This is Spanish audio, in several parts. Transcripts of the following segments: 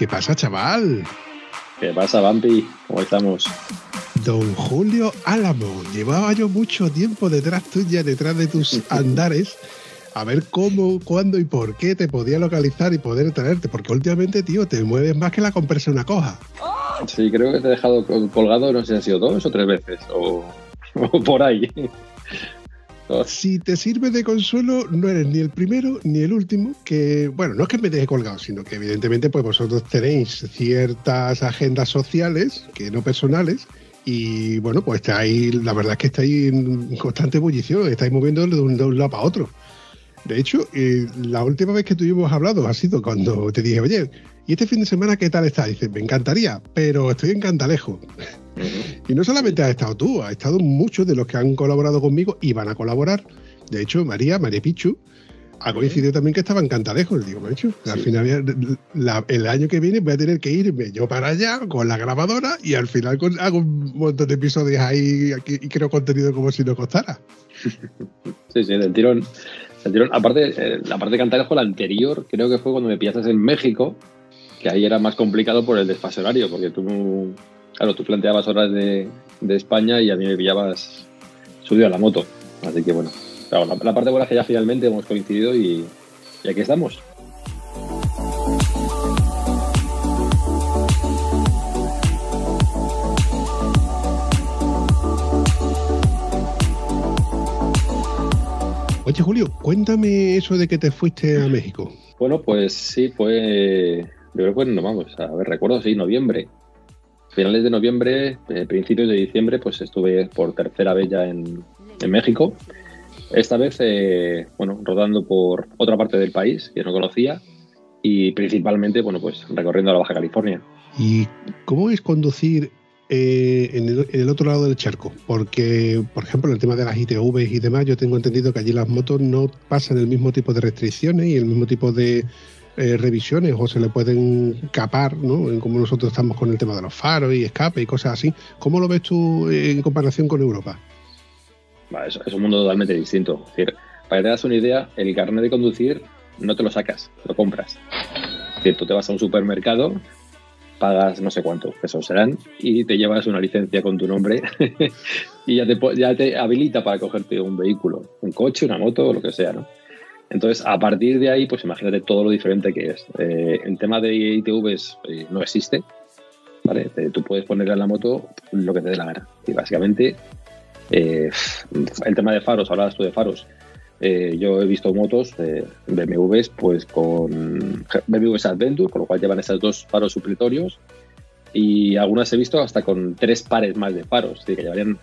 ¿Qué pasa, chaval? ¿Qué pasa, Vampi? ¿Cómo estamos? Don Julio Álamo, llevaba yo mucho tiempo detrás tuya, detrás de tus andares, a ver cómo, cuándo y por qué te podía localizar y poder traerte, porque últimamente, tío, te mueves más que la compresa una coja. Sí, creo que te he dejado colgado, no sé si han sido dos o tres veces, o, o por ahí. Si te sirve de consuelo, no eres ni el primero ni el último, que, bueno, no es que me deje colgado, sino que evidentemente pues vosotros tenéis ciertas agendas sociales, que no personales, y bueno, pues estáis, la verdad es que estáis en constante ebullición, estáis moviendo de un, de un lado para otro. De hecho, eh, la última vez que tuvimos hablado ha sido cuando te dije, oye, ¿y este fin de semana qué tal está? Dices, me encantaría, pero estoy en Cantalejo. Y no solamente has estado tú, has estado muchos de los que han colaborado conmigo y van a colaborar. De hecho, María, María Pichu, ha coincidido también que estaba en Cantalejo. Le digo, macho, al final la- el año que viene voy a tener que irme yo para allá con la grabadora y al final con- hago un montón de episodios ahí aquí- y creo contenido como si no costara. Sí, sí, del tirón. Del tirón. Aparte, eh, la parte de Cantalejo, la anterior, creo que fue cuando me pillaste en México, que ahí era más complicado por el desfase horario, porque tú, claro, tú planteabas horas de, de España y a mí me pillabas subido a la moto. Así que bueno, claro, la, la parte buena es que ya finalmente hemos coincidido y, y aquí estamos. Oye, Julio, cuéntame eso de que te fuiste a México. Bueno, pues sí, fue. Yo creo que no vamos, a ver, recuerdo, sí, noviembre. Finales de noviembre, eh, principios de diciembre, pues estuve por tercera vez ya en, en México. Esta vez, eh, bueno, rodando por otra parte del país que no conocía y principalmente, bueno, pues recorriendo la Baja California. ¿Y cómo es conducir eh, en, el, en el otro lado del charco? Porque, por ejemplo, el tema de las ITVs y demás, yo tengo entendido que allí las motos no pasan el mismo tipo de restricciones y el mismo tipo de eh, revisiones o se le pueden capar, ¿no? En como nosotros estamos con el tema de los faros y escape y cosas así. ¿Cómo lo ves tú en comparación con Europa? Es, un mundo totalmente distinto. Para que te das una idea, el carnet de conducir no te lo sacas, lo compras. Es te vas a un supermercado, pagas no sé cuánto pesos serán y te llevas una licencia con tu nombre y ya te, ya te habilita para cogerte un vehículo, un coche, una moto o lo que sea, ¿no? Entonces, a partir de ahí, pues imagínate todo lo diferente que es. Eh, tema de ITVs eh, no existe, ¿vale? Te- tú puedes poner en la moto lo que te dé la gana. Y básicamente, eh, el tema de faros, hablabas tú de faros. Eh, yo he visto motos, BMWs, pues con BMWs Adventure, con lo cual llevan esos dos faros supletorios. Y algunas he visto hasta con tres pares más de faros. Que llevarían,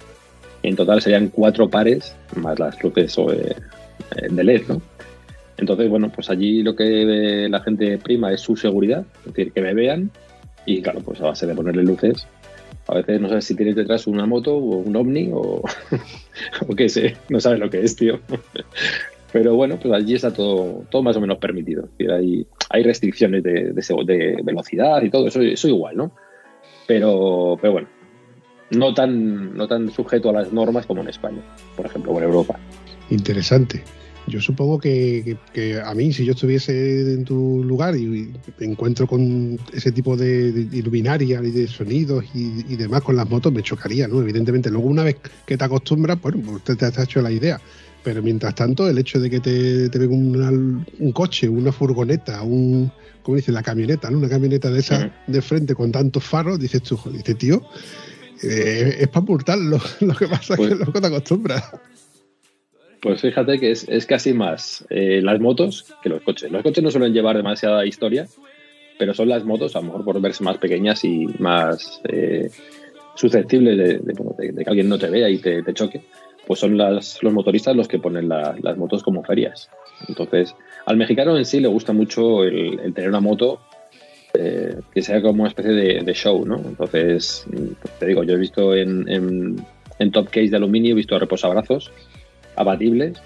en total serían cuatro pares más las luces de LED, ¿no? Entonces, bueno, pues allí lo que la gente prima es su seguridad, es decir, que me vean. Y claro, pues a base de ponerle luces, a veces no sabes si tienes detrás una moto o un ovni o, qué sé, no sabes lo que es, tío. Pero bueno, pues allí está todo, todo más o menos permitido. Es decir, hay, restricciones de velocidad y todo, eso, eso igual, ¿no? Pero, pero bueno, no tan, no tan sujeto a las normas como en España, por ejemplo, o en Europa. Interesante. Yo supongo que, que- que a mí, si yo estuviese en tu lugar y me encuentro con ese tipo de, de iluminaria y de sonidos y, y demás con las motos, me chocaría, ¿no? Evidentemente. Luego, una vez que te acostumbras, bueno, pues te, te has hecho la idea. Pero mientras tanto, el hecho de que te, te venga un coche, una furgoneta, un, ¿cómo dice? La camioneta, ¿no? Una camioneta de Ujú. de frente con tantos faros, dices tú, joder, este tío eh, es para multarlo. Lo que pasa es Pues- que luego te acostumbras. Pues fíjate que es, es casi más eh, las motos que los coches. Los coches no suelen llevar demasiada historia, pero son las motos, a lo mejor por verse más pequeñas y más eh, susceptibles de, que alguien no te vea y te, choque, pues son las, los motoristas los que ponen la- las motos como ferias. Entonces, al mexicano en sí le gusta mucho el, tener una moto eh, que sea como una especie de, show, ¿no? Entonces, te digo, yo he visto en, en, top case de aluminio, he visto reposabrazos abatibles,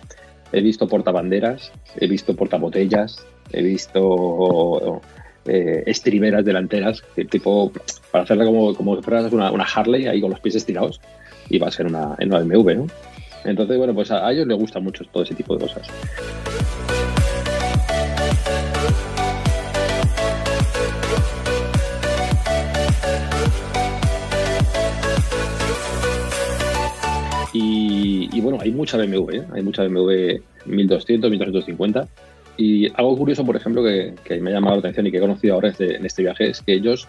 he visto portabanderas, he visto portabotellas, he visto eh, estriberas delanteras, tipo, para hacerla como, como fueras una, una, Harley ahí con los pies estirados, y va a ser una, en una BMW, ¿no? Entonces, bueno, pues a, ellos les gusta mucho todo ese tipo de cosas. Bueno, hay mucha BMW, ¿eh? hay mucha BMW 1200, 1250 y algo curioso, por ejemplo, que, me ha llamado la atención y que he conocido ahora en este viaje es que ellos,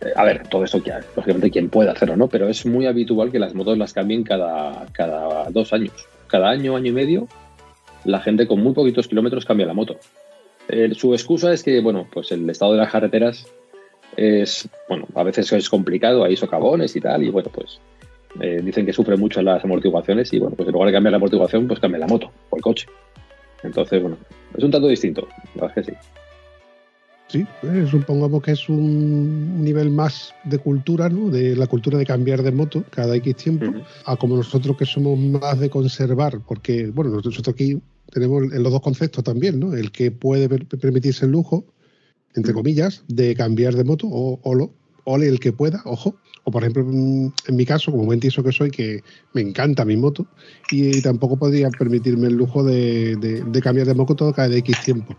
eh, a ver, todo esto ya, lógicamente quien puede hacerlo, ¿no? Pero es muy habitual que las motos las cambien cada, cada dos años. Cada año, año y medio, la gente con muy poquitos kilómetros cambia la moto. Eh, su excusa es que, bueno, pues el estado de las carreteras es, bueno, a veces es complicado, hay socavones y tal, y bueno, pues eh, dicen que sufre mucho las amortiguaciones y bueno, pues en lugar de cambiar la amortiguación, pues cambia la moto o el coche. Entonces, bueno, es un tanto distinto, la verdad es que sí. Sí, eh, supongamos que es un nivel más de cultura, ¿no? De la cultura de cambiar de moto cada X tiempo, a como nosotros que somos más de conservar, porque, bueno, nosotros aquí tenemos en los dos conceptos también, ¿no? El que puede permitirse el lujo, entre comillas, de cambiar de moto, o, o, lo, o el que pueda, ojo, por ejemplo, en mi caso, como buen tiso que soy, que me encanta mi moto y tampoco podría permitirme el lujo de, cambiar de moto cada X tiempo.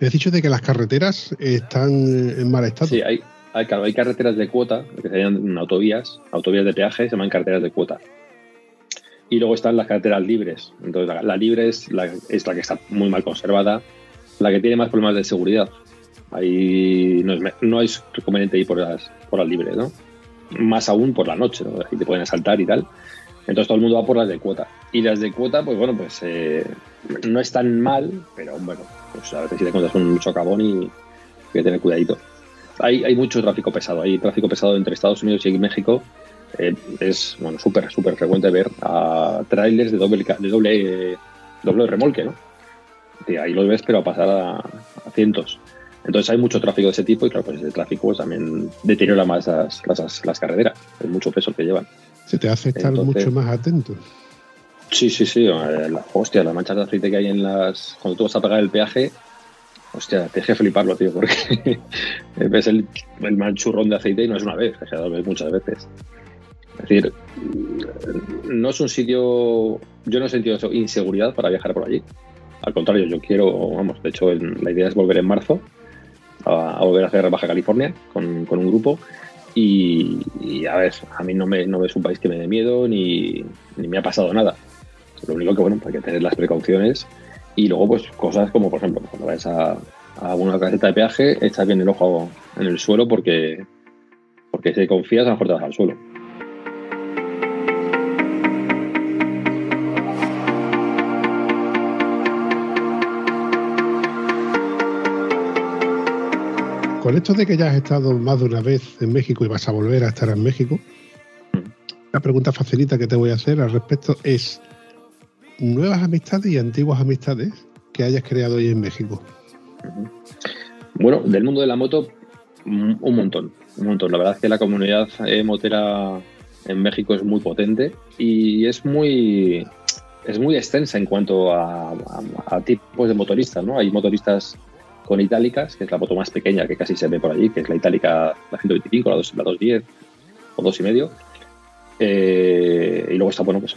Me has dicho de que las carreteras están en mal estado. Sí, hay, hay, hay carreteras de cuota, que se llaman autovías, autovías de peaje, se llaman carreteras de cuota. Y luego están las carreteras libres. Entonces, la, libre es la, es la que está muy mal conservada, la que tiene más problemas de seguridad. Ahí no es, no es conveniente ir por las, por las libres, ¿no? Más aún por la noche, ¿no? Te pueden asaltar y tal. Entonces todo el mundo va por las de cuota. Y las de cuota, pues bueno, pues eh, no están mal, pero bueno, pues a veces si te encuentras con un socavón y hay que tener cuidadito. Hay, hay mucho tráfico pesado, hay tráfico pesado entre Estados Unidos y México. Eh, es bueno súper súper frecuente ver a trailers de doble de doble doble remolque, ¿no? ahí los ves, pero a pasar a cientos. Entonces hay mucho tráfico de ese tipo y claro, pues ese tráfico pues, también deteriora más las, las, las carreteras, es mucho peso que llevan. Se te hace estar mucho más atento. Sí, sí, sí. La, hostia, las manchas de aceite que hay en las. Cuando tú vas a pagar el peaje, hostia, te deje fliparlo, tío, porque ves el, el manchurrón de aceite y no es una vez, es lo ves muchas veces. Es decir, no es un sitio. Yo no he sentido eso, inseguridad para viajar por allí. Al contrario, yo quiero, vamos, de hecho, la idea es volver en marzo a, volver a hacer Baja California con, un grupo. Y, a ver, a mí no, me, no es un país que me dé miedo ni, me ha pasado nada. Lo único que, bueno, hay que tener las precauciones y luego, pues, cosas como, por ejemplo, cuando vayas a, a una caseta de peaje, echas bien el ojo en el suelo porque, porque si confías, a lo mejor te vas al suelo. Con esto de que ya has estado más de una vez en México y vas a volver a estar en México, la pregunta facilita que te voy a hacer al respecto es nuevas amistades y antiguas amistades que hayas creado hoy en México. Bueno, del mundo de la moto, un montón, un montón. La verdad es que la comunidad eh, motera en México es muy potente y es muy es muy extensa en cuanto a, a tipos de motoristas, ¿no? Hay motoristas con itálicas, que es la moto más pequeña que casi se ve por allí, que es la itálica, la 125, la, 2, la 210 o 2,5. Eh, y luego está, bueno, pues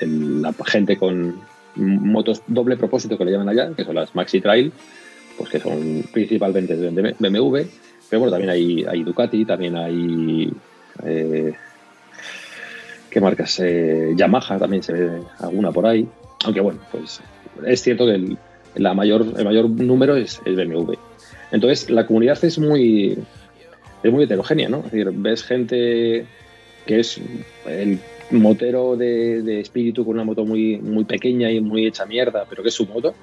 la gente con motos doble propósito que le llaman allá, que son las Maxi Trail, pues que son principalmente de BMW, pero bueno, también hay, hay Ducati, también hay... Eh, ¿Qué marcas? Eh, Yamaha también se ve alguna por ahí. Aunque bueno, pues es cierto que el, la mayor, el mayor número es el BMW. Entonces, la comunidad es muy, es muy heterogénea, ¿no? Es decir, ves gente que es el motero de, espíritu con una moto muy, muy pequeña y muy hecha mierda, pero que es su moto,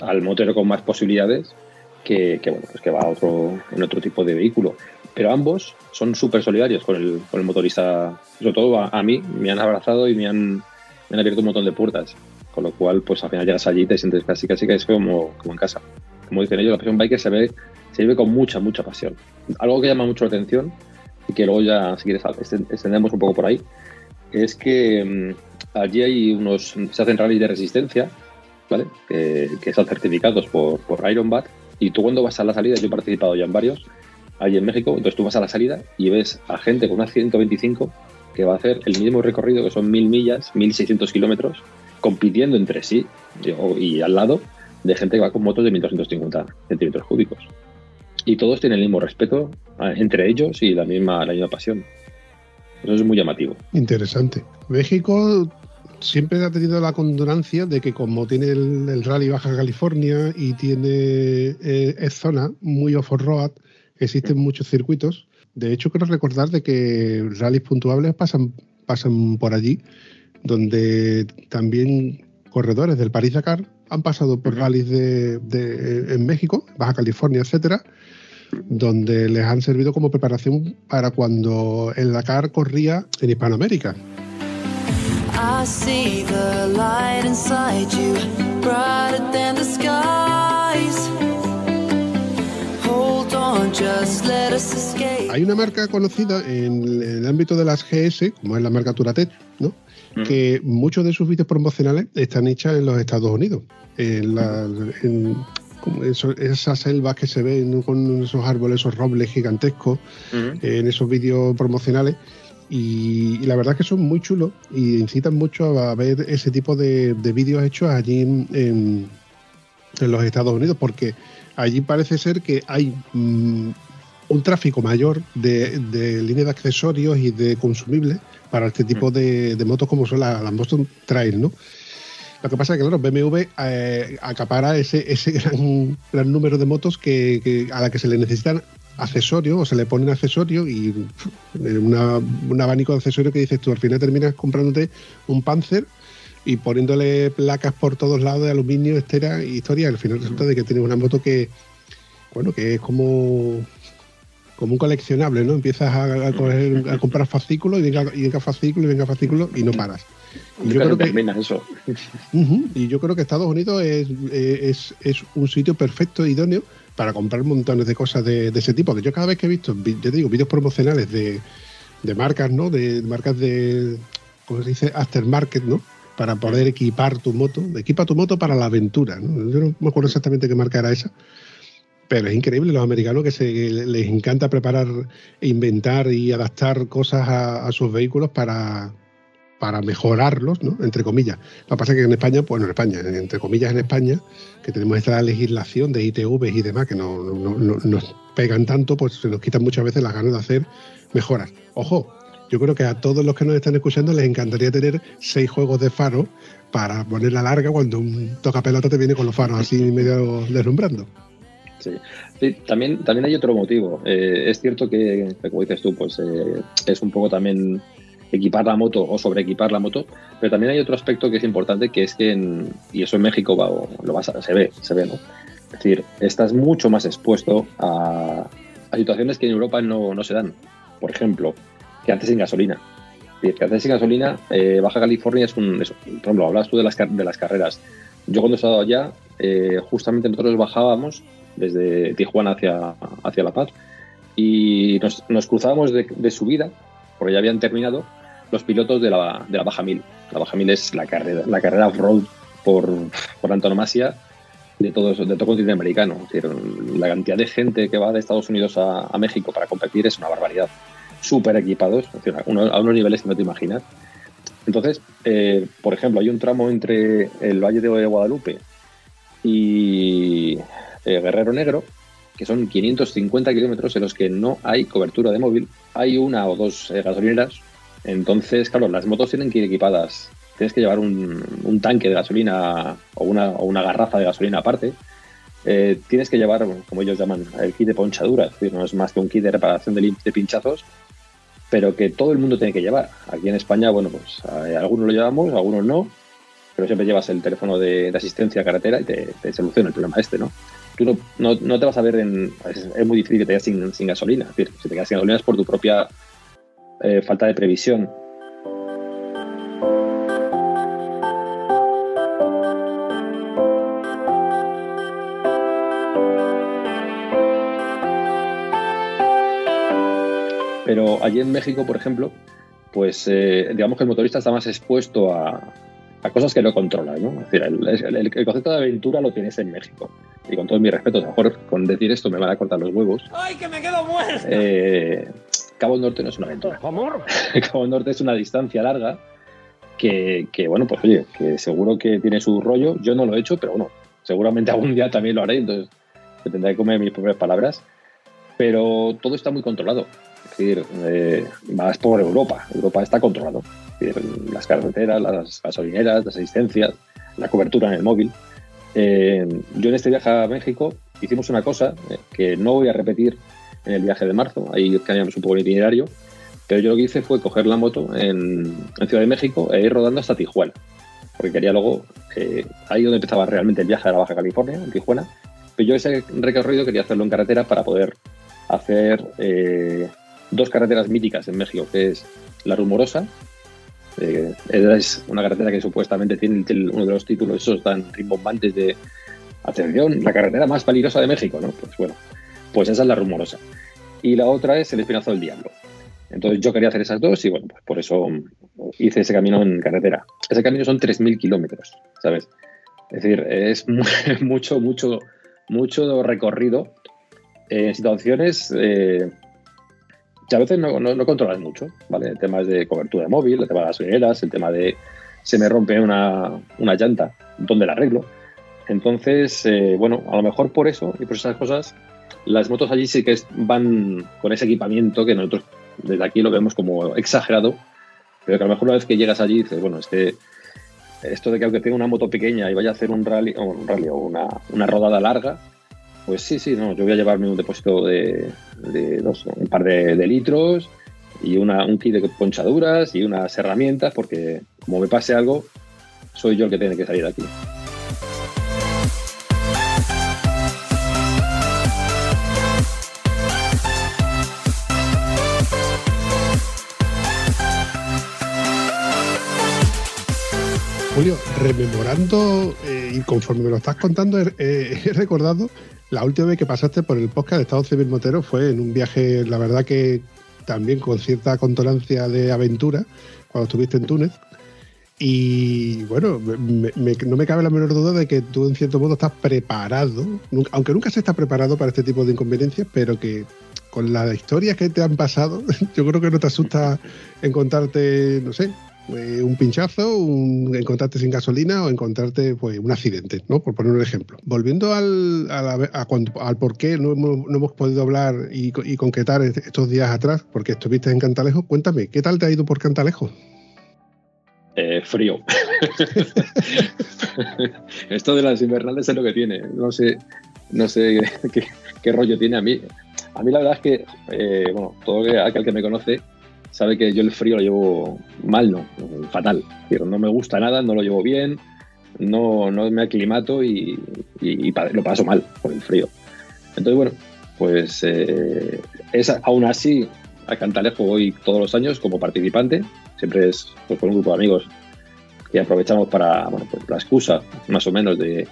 al motero con más posibilidades que, bueno, pues que va a otro, en otro tipo de vehículo. Pero ambos son súper solidarios con el, con el motorista, sobre todo a, mí, me han abrazado y me han, me han abierto un montón de puertas. Con lo cual, pues al final llegas allí y te sientes casi casi que es como, como en casa. Como dicen ellos, la pasión biker se ve, se vive con mucha, mucha pasión. Algo que llama mucho la atención y que luego ya, si quieres, extendemos un poco por ahí, es que mm, allí hay unos, se hacen rallies de resistencia, ¿vale? Que, que están certificados por, por Ironbat y tú cuando vas a la salida, yo he participado ya en varios, allí en México, entonces tú vas a la salida y ves a gente con una 125 que va a hacer el mismo recorrido, que son mil millas, 1600 kilómetros, compitiendo entre sí y, al lado de gente que va con motos de 1250 centímetros cúbicos. Y todos tienen el mismo respeto eh, entre ellos y la misma, la misma pasión. Eso es muy llamativo. Interesante. México siempre ha tenido la condonancia de que como tiene el, Rally Baja California y tiene eh, es zona muy off-road, existen muchos circuitos. De hecho, quiero recordar de que rallies puntuables pasan, pasan por allí, donde también corredores del París Dakar han pasado por rallies de, en México, Baja California, etcétera, donde les han servido como preparación para cuando el Dakar corría en Hispanoamérica. Hay una marca conocida en, el ámbito de las GS, como es la marca Turatet, ¿no? Mm. que muchos de sus vídeos promocionales están hechas en los Estados Unidos. En, esas selvas que se ven con esos árboles, esos robles gigantescos, mm. en esos vídeos promocionales. Y, la verdad es que son muy chulos y incitan mucho a ver ese tipo de, vídeos hechos allí en, los Estados Unidos, porque allí parece ser que hay mm, un tráfico mayor de, de líneas de accesorios y de consumibles para este tipo de, motos como son las, Boston Trail, ¿no? Lo que pasa es que, claro, BMW eh, acapara ese, ese gran, gran, número de motos que, a la que se le necesitan accesorios o se le ponen accesorios y un abanico de accesorios que dices tú, al final terminas comprándote un Panzer y poniéndole placas por todos lados de aluminio, estera y historia. Al final resulta de que tienes una moto que, bueno, que es como como un coleccionable, ¿no? Empiezas a, a, comprar fascículos y venga, y venga fascículo y venga fascículo y no paras. Y yo, creo que, eso. y yo creo que Estados Unidos es, es, es, un sitio perfecto, idóneo, para comprar montones de cosas de, de, ese tipo. Que yo cada vez que he visto, te digo, vídeos promocionales de, de marcas, ¿no? De marcas de, ¿cómo se dice? Aftermarket, ¿no? para poder equipar tu moto. Equipa tu moto para la aventura. ¿no? Yo no me acuerdo exactamente qué marca era esa. Pero es increíble los americanos que se, les encanta preparar, inventar y adaptar cosas a, sus vehículos para, para mejorarlos, ¿no? Entre comillas. Lo que pasa es que en España, pues en España, entre comillas en España, que tenemos esta legislación de ITVs y demás que no, no, no, nos pegan tanto, pues se nos quitan muchas veces las ganas de hacer mejoras. Ojo, yo creo que a todos los que nos están escuchando les encantaría tener seis juegos de faro para poner la larga cuando un tocapelota te viene con los faros así medio deslumbrando. Sí. también, también hay otro motivo. Eh, es cierto que, como dices tú, pues eh, es un poco también equipar la moto o sobreequipar la moto, pero también hay otro aspecto que es importante, que es que, en, y eso en México va, lo vas a, se ve, se ve, ¿no? Es decir, estás mucho más expuesto a, situaciones que en Europa no, no se dan. Por ejemplo, que antes sin gasolina. Que antes sin gasolina, eh, Baja California es un. por ejemplo, hablas tú de las, de las carreras. Yo cuando he estado allá, justamente nosotros bajábamos desde Tijuana hacia, hacia La Paz y nos, cruzábamos de, subida, porque ya habían terminado, los pilotos de la, de la Baja Mil. La Baja Mil es la carrera, la carrera off-road por, por antonomasia de todo, de todo el continente americano. la cantidad de gente que va de Estados Unidos a México para competir es una barbaridad súper equipados, a unos niveles que no te imaginas. Entonces, eh, por ejemplo, hay un tramo entre el Valle de Guadalupe y eh, Guerrero Negro, que son 550 kilómetros en los que no hay cobertura de móvil. Hay una o dos eh, gasolineras. Entonces, claro, las motos tienen que ir equipadas. Tienes que llevar un, tanque de gasolina o una, o garrafa de gasolina aparte. tienes que llevar, como ellos llaman, el kit de ponchadura, es decir, no es más que un kit de reparación de, pinchazos pero que todo el mundo tiene que llevar. Aquí en España, bueno, pues eh, algunos lo llevamos, algunos no, pero siempre llevas el teléfono de, asistencia a carretera y te, soluciona el problema este, ¿no? tú no, no, no te vas a ver en. Es, muy difícil que te quedes sin, gasolina. Es decir, si te quedas sin gasolina es por tu propia eh, falta de previsión. Pero allí en México, por ejemplo, pues eh, digamos que el motorista está más expuesto a, a cosas que no controla, ¿no? Es decir, el, el, concepto de aventura lo tienes en México. Y con todo mi respeto, a lo mejor con decir esto me van a cortar los huevos. ¡Ay, que me quedo muerto! Eh, Cabo Norte no es una aventura. ¿Amor? Cabo Norte es una distancia larga que, que, bueno, pues oye, que seguro que tiene su rollo. Yo no lo he hecho, pero bueno, seguramente algún día también lo haré, entonces tendré que comer mis propias palabras. Pero todo está muy controlado. Es decir, eh, vas por Europa. Europa está controlado las carreteras, las gasolineras, las asistencias, la cobertura en el móvil. Eh, yo en este viaje a México hicimos una cosa eh, que no voy a repetir en el viaje de marzo, ahí cambiamos un poco el itinerario, pero yo lo que hice fue coger la moto en, Ciudad de México e ir rodando hasta Tijuana, porque quería luego, eh, ahí donde empezaba realmente el viaje a la Baja California, en Tijuana, pero yo ese recorrido quería hacerlo en carretera para poder hacer dos carreteras míticas en México, que es la Rumorosa, eh, es una carretera que supuestamente tiene uno de los títulos esos tan rimbombantes de atención, la carretera más peligrosa de México, ¿no? Pues bueno, pues esa es la rumorosa. Y la otra es el Espinazo del Diablo. Entonces yo quería hacer esas dos y bueno, pues por eso hice ese camino en carretera. Ese camino son 3.000 kilómetros, ¿sabes? Es decir, es mucho, mucho, mucho recorrido en situaciones eh, a veces no, no, controlas mucho, ¿vale? El tema de cobertura de móvil, el tema de las veneras, el tema de se me rompe una, una llanta, ¿dónde la arreglo? Entonces, eh, bueno, a lo mejor por eso y por esas cosas, las motos allí sí que van con ese equipamiento que nosotros desde aquí lo vemos como exagerado, pero que a lo mejor una vez que llegas allí dices, bueno, este, esto de que aunque tenga una moto pequeña y vaya a hacer un rally, o un rally o una, una rodada larga, pues sí, sí, no, yo voy a llevarme un depósito de, dos, un par de, litros y una, un kit de ponchaduras y unas herramientas, porque como me pase algo, soy yo el que tiene que salir de aquí. Julio, rememorando eh, y conforme me lo estás contando, he recordado la última vez que pasaste por el podcast de Estado Civil Motero fue en un viaje, la verdad que también con cierta contonancia de aventura, cuando estuviste en Túnez. Y bueno, no me cabe la menor duda de que tú en cierto modo estás preparado, aunque nunca se está preparado para este tipo de inconveniencias, pero que con las historias que te han pasado, yo creo que no te asusta encontrarte, no sé, eh, un pinchazo, un encontrarte sin gasolina o encontrarte pues, un accidente, ¿no? Por poner un ejemplo. Volviendo al, al por qué no hemos, podido hablar y, concretar estos días atrás, porque estuviste en Cantalejo, cuéntame, ¿qué tal te ha ido por Cantalejo? Eh, frío. Esto de las invernales es lo que tiene. No sé, no sé qué, rollo tiene a mí. A mí la verdad es que, eh, bueno, todo aquel que me conoce sabe que yo el frío lo llevo mal, no, fatal. No me gusta nada, no lo llevo bien, no, no me aclimato y, lo paso mal por el frío. Entonces, bueno, pues eh, es, aún así a Cantalejo voy todos los años como participante, siempre es pues, con un grupo de amigos que aprovechamos para, bueno, pues la excusa más o menos de,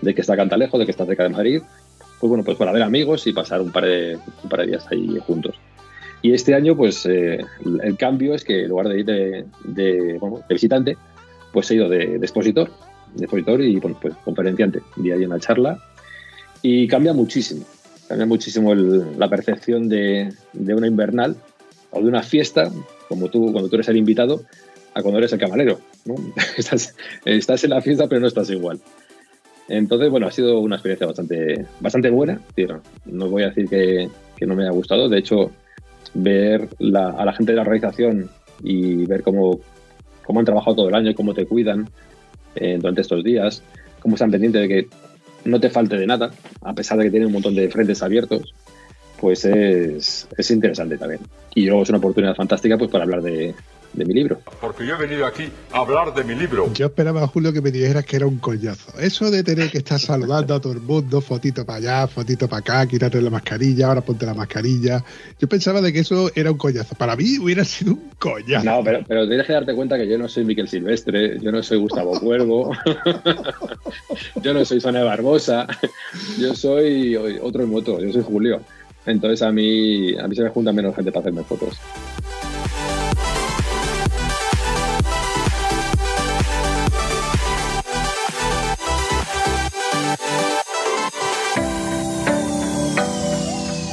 que está Cantalejo, de que está cerca de Madrid, pues bueno, pues para ver amigos y pasar un par de, un par de días ahí juntos. Y este año, pues eh, el cambio es que en lugar de ir de, visitante, pues he ido de, expositor, de expositor y pues conferenciante. Día ahí una charla y cambia muchísimo, cambia muchísimo la percepción de, una invernal o de una fiesta, como tú cuando tú eres el invitado, a cuando eres el camarero. Estás, estás en la fiesta pero no estás igual. Entonces, bueno, ha sido una experiencia bastante, bastante buena. No voy a decir que, que no me haya gustado. De hecho, ver a la gente de la organización y ver cómo, cómo han trabajado todo el año, cómo te cuidan eh, durante estos días, cómo están pendientes de que no te falte de nada, a pesar de que tienen un montón de frentes abiertos, pues es, es interesante también. Y luego es una oportunidad fantástica pues para hablar de, de mi libro. Porque yo he venido aquí a hablar de mi libro. Yo esperaba, Julio, que me dijeras que era un coñazo. Eso de tener que estar saludando a todo el mundo, fotito para allá, fotito para acá, quitarte la mascarilla, ahora ponte la mascarilla. Yo pensaba de que eso era un coñazo. Para mí hubiera sido un coñazo. No, pero, pero tienes que darte cuenta que yo no soy Miquel Silvestre, yo no soy Gustavo Cuervo, yo no soy Sonia Barbosa, yo soy otro en moto, yo soy Julio. Entonces a mí, a mí se me junta menos gente para hacerme fotos.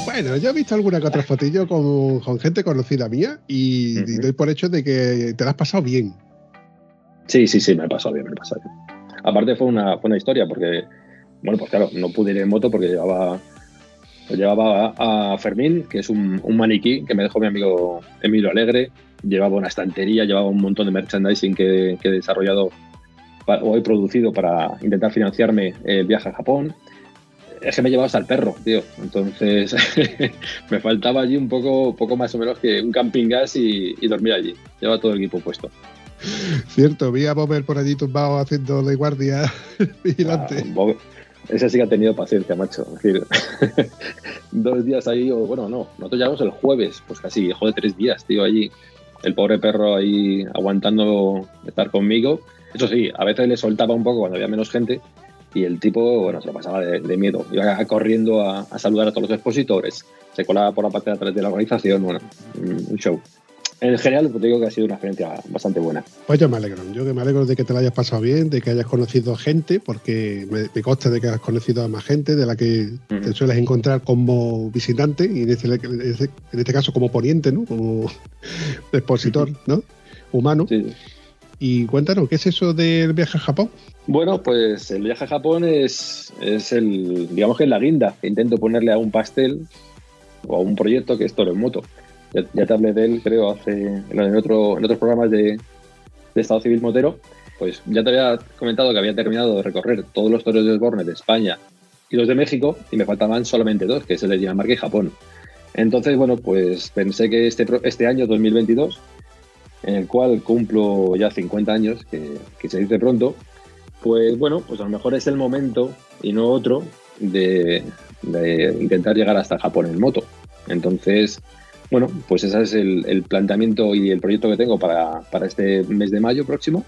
Bueno, yo he visto alguna que otra fotillo con, con gente conocida mía y, y doy por hecho de que te la has pasado bien. Sí, sí, sí, me he pasado bien, me he pasado bien. Aparte fue una, fue una historia porque, bueno, pues claro, no pude ir en moto porque llevaba, llevaba a, Fermín, que es un, un maniquí que me dejó mi amigo Emilio Alegre, llevaba una estantería, llevaba un montón de merchandising que, que he desarrollado pa- o he producido para intentar financiarme el viaje a Japón. Es que me he llevado hasta el perro, tío. Entonces me faltaba allí un poco, poco más o menos que un camping gas y, y dormir allí. Llevaba todo el equipo puesto. Cierto, vi a Bobber por allí tumbado haciendo de guardia vigilante. Ah, ese sí que ha tenido paciencia, macho. Es decir, dos días ahí, o bueno, no, nosotros llegamos el jueves, pues casi, joder, tres días, tío, allí. El pobre perro ahí aguantando estar conmigo. Eso sí, a veces le soltaba un poco cuando había menos gente y el tipo, bueno, se lo pasaba de, miedo. Iba corriendo a, a saludar a todos los expositores, se colaba por la parte de atrás de la organización, bueno, un show. En general, pues te digo que ha sido una experiencia bastante buena. Pues yo me alegro, yo que me alegro de que te la hayas pasado bien, de que hayas conocido gente, porque me, me consta de que has conocido a más gente de la que te sueles encontrar como visitante y en este, en este- este caso como poniente, ¿no? Como expositor, ¿no? Humano. Sí. Y cuéntanos, ¿qué es eso del viaje a Japón? Bueno, pues el viaje a Japón es, es el, digamos que es la guinda intento ponerle a un pastel o a un proyecto que es Toro en Moto. Ya, te hablé de él, creo, hace en, otro, en otros programas de, Estado Civil Motero. Pues ya te había comentado que había terminado de recorrer todos los toros de Osborne de España y los de México y me faltaban solamente dos, que es el de Dinamarca y Japón. Entonces, bueno, pues pensé que este, este año 2022, en el cual cumplo ya 50 años, que, que se dice pronto, pues bueno, pues a lo mejor es el momento y no otro de, de intentar llegar hasta Japón en moto. Entonces, bueno, pues ese es el, planteamiento y el proyecto que tengo para, este mes de mayo próximo.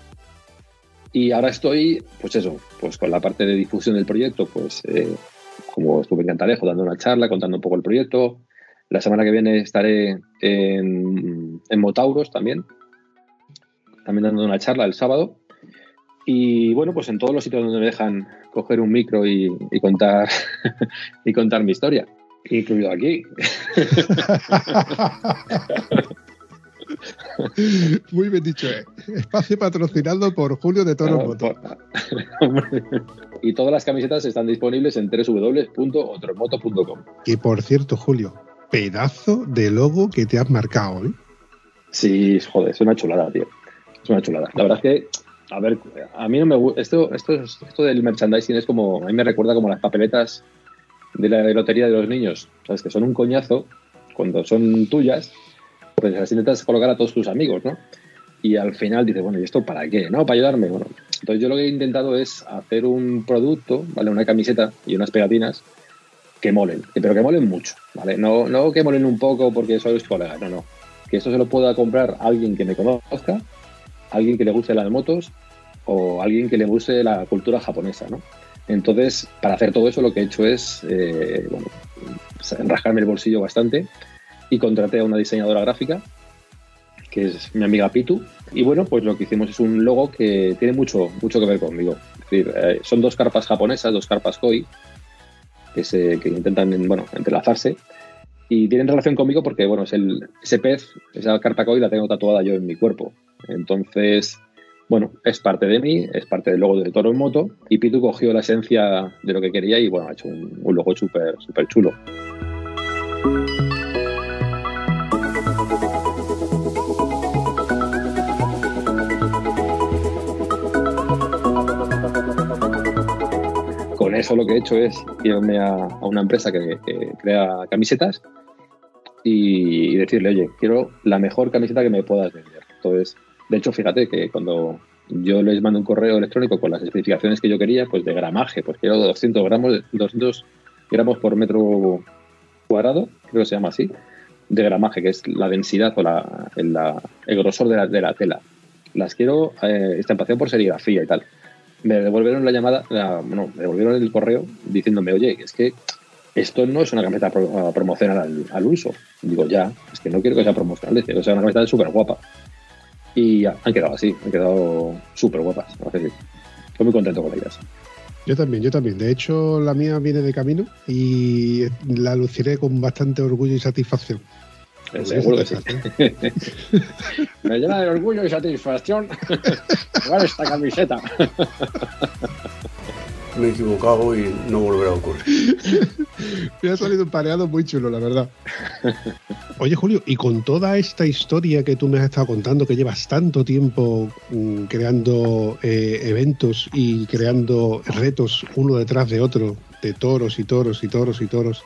Y ahora estoy, pues eso, pues con la parte de difusión del proyecto, pues eh, como estuve en Cantalejo dando una charla, contando un poco el proyecto. La semana que viene estaré en, en Motauros también, también dando una charla el sábado. Y bueno, pues en todos los sitios donde me dejan coger un micro y contar y contar mi historia, incluido aquí. Muy bien dicho, ¿eh? Espacio patrocinado por Julio de Toro por- y todas las camisetas están disponibles en www.otromoto.com. Y por cierto, Julio, pedazo de logo que te has marcado, ¿eh? Sí, joder, es una chulada, tío. Es una chulada. La verdad es que, a ver, a mí no me gusta. Esto, esto, es- esto del merchandising es como. A mí me recuerda como las papeletas de la lotería de los niños. ¿Sabes? Que son un coñazo cuando son tuyas, pues las intentas colocar a todos tus amigos, ¿no? Y al final dices, bueno, ¿y esto para qué? ¿No? Para ayudarme. Bueno, entonces yo lo que he intentado es hacer un producto, ¿vale? Una camiseta y unas pegatinas que molen, pero que molen mucho, ¿vale? No, no que molen un poco porque sois colegas, no, no. Que esto se lo pueda comprar alguien que me conozca, alguien que le guste las motos o alguien que le guste la cultura japonesa, ¿no? Entonces, para hacer todo eso, lo que he hecho es, eh, bueno, rascarme el bolsillo bastante y contraté a una diseñadora gráfica, que es mi amiga Pitu. Y bueno, pues lo que hicimos es un logo que tiene mucho, mucho que ver conmigo. Es decir, eh, son dos carpas japonesas, dos carpas koi, que, se, que intentan, bueno, entrelazarse. Y tienen relación conmigo porque, bueno, es el, ese pez, esa carpa koi la tengo tatuada yo en mi cuerpo. Entonces, bueno, es parte de mí, es parte del logo de Toro en Moto. Y Pitu cogió la esencia de lo que quería y, bueno, ha hecho un, logo súper súper chulo. Con eso lo que he hecho es irme a, una empresa que, que crea camisetas y, y decirle, oye, quiero la mejor camiseta que me puedas vender. Entonces, de hecho, fíjate que cuando yo les mando un correo electrónico con las especificaciones que yo quería, pues de gramaje, pues quiero 200 gramos, 200 gramos por metro cuadrado, creo que se llama así, de gramaje, que es la densidad o la, el grosor de la, de la tela. Las quiero eh, estampación por serigrafía y tal. Me devolvieron la llamada, la- no, me devolvieron el correo diciéndome, oye, es que esto no es una camiseta pro- promocional al, al uso. Digo, ya, es que no quiero que sea promocional, quiero que sea una camiseta súper guapa. Y ya, han quedado así, han quedado súper guapas. la verdad que sí. Estoy muy contento con ellas. Yo también, yo también. De hecho, la mía viene de camino y la luciré con bastante orgullo y satisfacción. Eh, Seguro que sí. Satisfacción. Me llena de orgullo y satisfacción llevar esta camiseta. Me he equivocado y no volverá a ocurrir. Me ha salido un pareado muy chulo, la verdad. Oye, Julio, y con toda esta historia que tú me has estado contando, que llevas tanto tiempo mm, creando eh, eventos y creando retos uno detrás de otro, de toros y toros y toros y toros,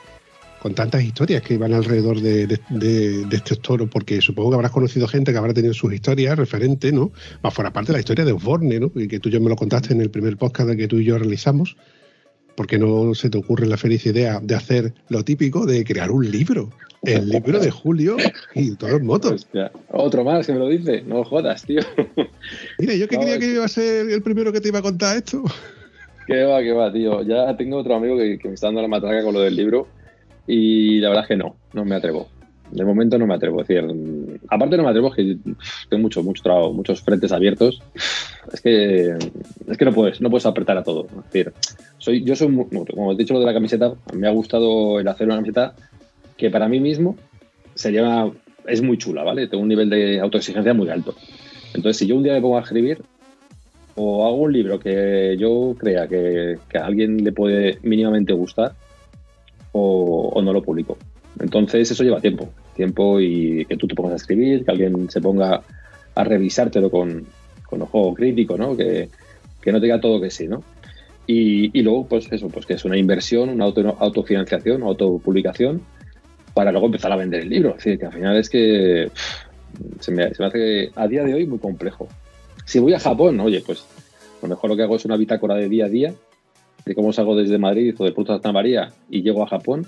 con tantas historias que van alrededor de, de- de- de estos toros, porque supongo que habrás conocido gente que habrá tenido sus historias referentes, ¿no? Más fuera parte de la historia de Osborne, ¿no? Y que tú ya me lo contaste en el primer podcast que tú y yo realizamos. porque no se te ocurre la feliz idea de hacer lo típico de crear un libro? El libro de Julio y todos los motos. Hostia, otro más que me lo dice. No jodas, tío. Mira, yo que No, creía es- que iba a ser el primero que te iba a contar esto. Que va, que va, tío. Ya tengo otro amigo que, que me está dando la matraca con lo del libro y la verdad es que no, no me atrevo. De momento no me atrevo. Es decir, aparte no me atrevo, es que tengo mucho, mucho trabajo, muchos frentes abiertos. Es que, es que no puedes, no puedes apretar a todo. Es decir, soy, yo soy, como he dicho lo de la camiseta, me ha gustado el hacer una camiseta que para mí mismo sería, es muy chula, ¿vale? Tengo un nivel de autoexigencia muy alto. Entonces, si yo un día me pongo a escribir, o hago un libro que yo crea que, que a alguien le puede mínimamente gustar o, o no lo publico. Entonces eso lleva tiempo, tiempo y que tú te pongas a escribir, que alguien se ponga a revisártelo con, con ojo crítico, ¿no? Que, que no te diga todo que sí, ¿no? Y, y luego, pues eso, pues que es una inversión, una auto, autofinanciación, autopublicación, para luego empezar a vender el libro. Es decir, que al final es que se me, se me hace a día de hoy muy complejo. Si voy a Japón, oye, pues lo mejor lo que hago es una bitácora de día a día, de cómo salgo desde Madrid o de Puerto Santa María y llego a Japón,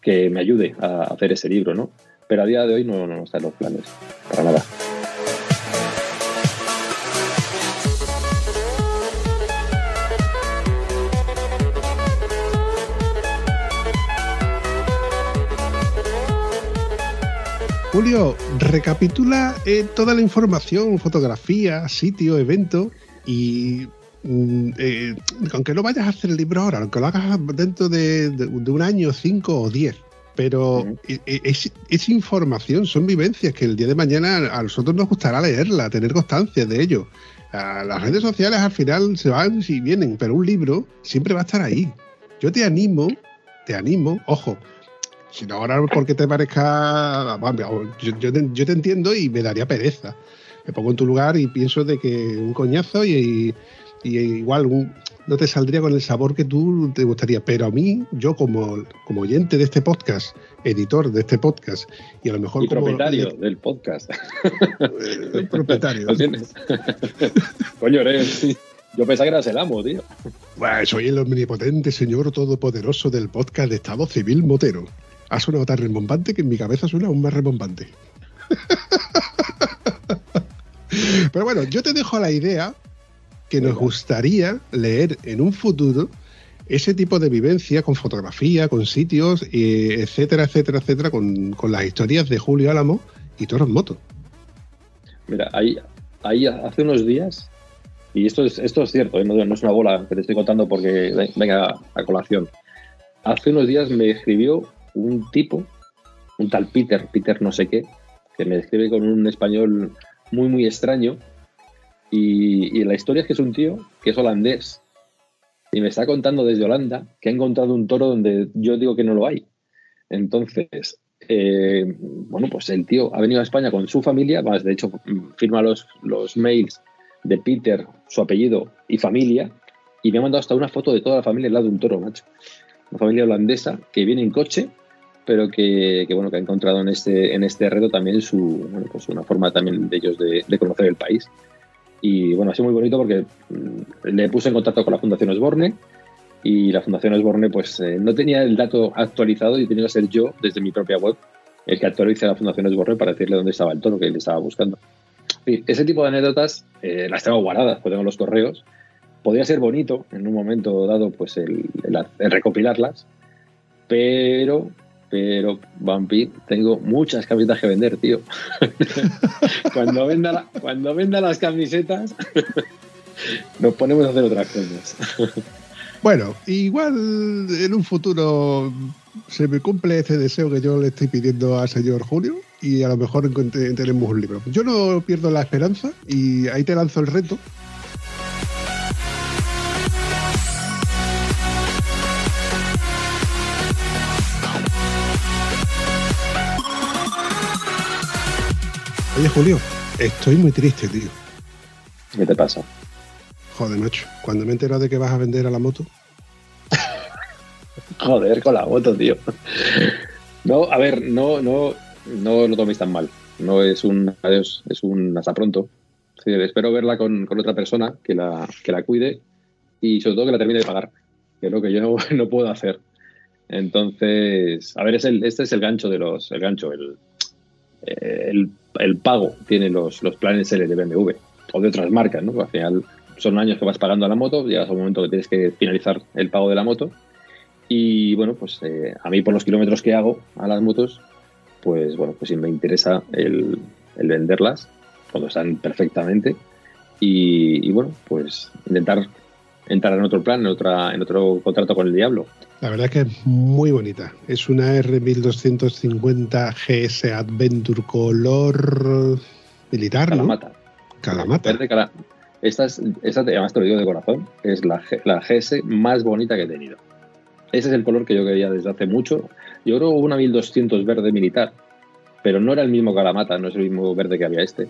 que me ayude a hacer ese libro, ¿no? Pero a día de hoy no, no está en los planes, para nada. Julio, recapitula eh, toda la información, fotografía, sitio, evento y eh, aunque no vayas a hacer el libro ahora, aunque lo hagas dentro de, de- de un año, cinco o diez, pero Ujú. e- e- es, es información, son vivencias que el día de mañana a nosotros nos gustará leerla, tener constancia de ello. A las redes sociales al final se van y vienen, pero un libro siempre va a estar ahí. Yo te animo, te animo, ojo, si no ahora porque te parezca. Yo, yo te, yo te entiendo y me daría pereza. Me pongo en tu lugar y pienso de que un coñazo y, y igual un- no te saldría con el sabor que tú te gustaría. Pero a mí, yo como, como oyente de este podcast, editor de este podcast y a lo mejor Y como propietario del podcast. eh, propietario. ¿Lo tienes? Coño, eres. Yo pensaba que eras el amo, tío. Bueno, soy el omnipotente señor todopoderoso del podcast de Estado Civil Motero. Ha sonado tan rembombante que en mi cabeza suena aún más rembombante. Pero bueno, yo te dejo la idea que nos gustaría leer en un futuro ese tipo de vivencia con fotografía, con sitios, etcétera, etcétera, etcétera, con, con las historias de Julio Álamo y Toros Moto. Mira, ahí, ahí hace unos días, y esto es, esto es cierto, ¿eh? no, no es una bola que te estoy contando porque ve- venga a colación. Hace unos días me escribió un tipo, un tal Peter, Peter no sé qué, que me escribe con un español muy, muy extraño. Y, la historia es que es un tío que es holandés y me está contando desde Holanda que ha encontrado un toro donde yo digo que no lo hay. Entonces, eh, bueno, pues el tío ha venido a España con su familia, más de hecho firma los, mails de Peter, su apellido y familia, y me ha mandado hasta una foto de toda la familia al lado de un toro, macho. Una familia holandesa que viene en coche, pero que, bueno, que ha encontrado en este, en este reto también su, pues una forma también de ellos de conocer el país. Y bueno, ha sido muy bonito porque mm, le puse en contacto con la Fundación Osborne y la Fundación Osborne pues eh, no tenía el dato actualizado y tenía que ser yo desde mi propia web el que actualice a la Fundación Osborne para decirle dónde estaba el toro que él estaba buscando. Ese tipo de anécdotas eh, las tengo guardadas, pues tengo los correos. Podría ser bonito en un momento dado pues el, el- el recopilarlas, Pero, pero, Vampi, tengo muchas camisetas que vender, tío. cuando, venda la- cuando venda las camisetas, nos ponemos a hacer otras cosas. Bueno, igual en un futuro se me cumple ese deseo que yo le estoy pidiendo al señor Julio y a lo mejor tenemos un libro. Yo no pierdo la esperanza y ahí te lanzo el reto. Oye, Julio, estoy muy triste, tío. ¿Qué te pasa? Joder, macho. Cuando me he enterado de que vas a vender a la moto, Joder, con la moto, tío. No, a ver, no, no, no lo toméis tan mal. No es un adiós, es un hasta pronto. Sí, espero verla con, con otra persona que la, que la cuide y sobre todo que la termine de pagar, que es lo que yo no, no puedo hacer. Entonces, a ver, es el, este es el gancho de los, el gancho, el, el, el pago tiene los, los planes L de BMW o de otras marcas, ¿no? Al final son años que vas pagando a la moto, llegas a un momento que tienes que finalizar el pago de la moto y bueno, pues eh, a mí por los kilómetros que hago a las motos, pues bueno, pues sí me interesa el, el venderlas cuando están perfectamente y, y, bueno, pues intentar entrar en otro plan, en, otra, en otro contrato con el diablo. La verdad es que es muy bonita. Es una R1250 GS Adventure color militar, Calamata. ¿no? Calamata. Verde cala- esta, es, esta, además te lo digo de corazón, es la, la GS más bonita que he tenido. Ese es el color que yo quería desde hace mucho. Yo creo que hubo una 1200 verde militar, pero no era el mismo Calamata, no es el mismo verde que había este.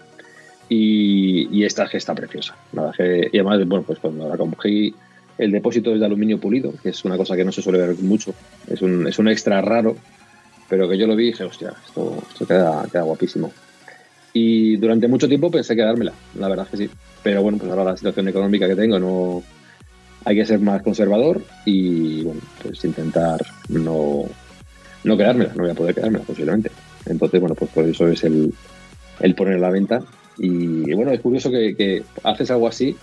Y, y esta que está preciosa. Nada, que- y además, bueno, pues cuando la cogí, el depósito es de aluminio pulido, que es una cosa que no se suele ver mucho. Es un, es un extra raro, pero que yo lo vi y dije, hostia, esto, esto queda, queda guapísimo. Y durante mucho tiempo pensé quedármela, la verdad que sí. Pero bueno, pues ahora la situación económica que tengo no. Hay que ser más conservador y bueno, pues intentar no, no quedármela, no voy a poder quedármela posiblemente. Entonces, bueno, pues por eso es el, el poner a la venta. Y bueno, es curioso que, que haces algo así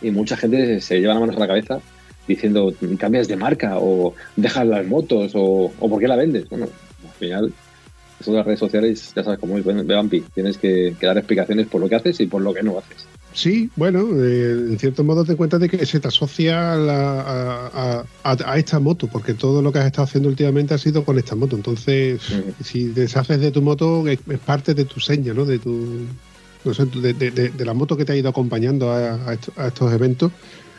y mucha gente se lleva las manos a la cabeza diciendo cambias de marca o dejas las motos o, o por qué la vendes. Bueno, al final, eso de las redes sociales ya sabes cómo es, Bampi. Tienes que, que dar explicaciones por lo que haces y por lo que no haces. Sí, bueno, eh, en cierto modo te cuentas de que se te asocia a, la- a- a- a esta moto, porque todo lo que has estado haciendo últimamente ha sido con esta moto. Entonces, si deshaces de tu moto, es, es parte de tu seña, ¿no? De tu, no sé, de, de- de- la moto que te ha ido acompañando a, a esto- a estos eventos,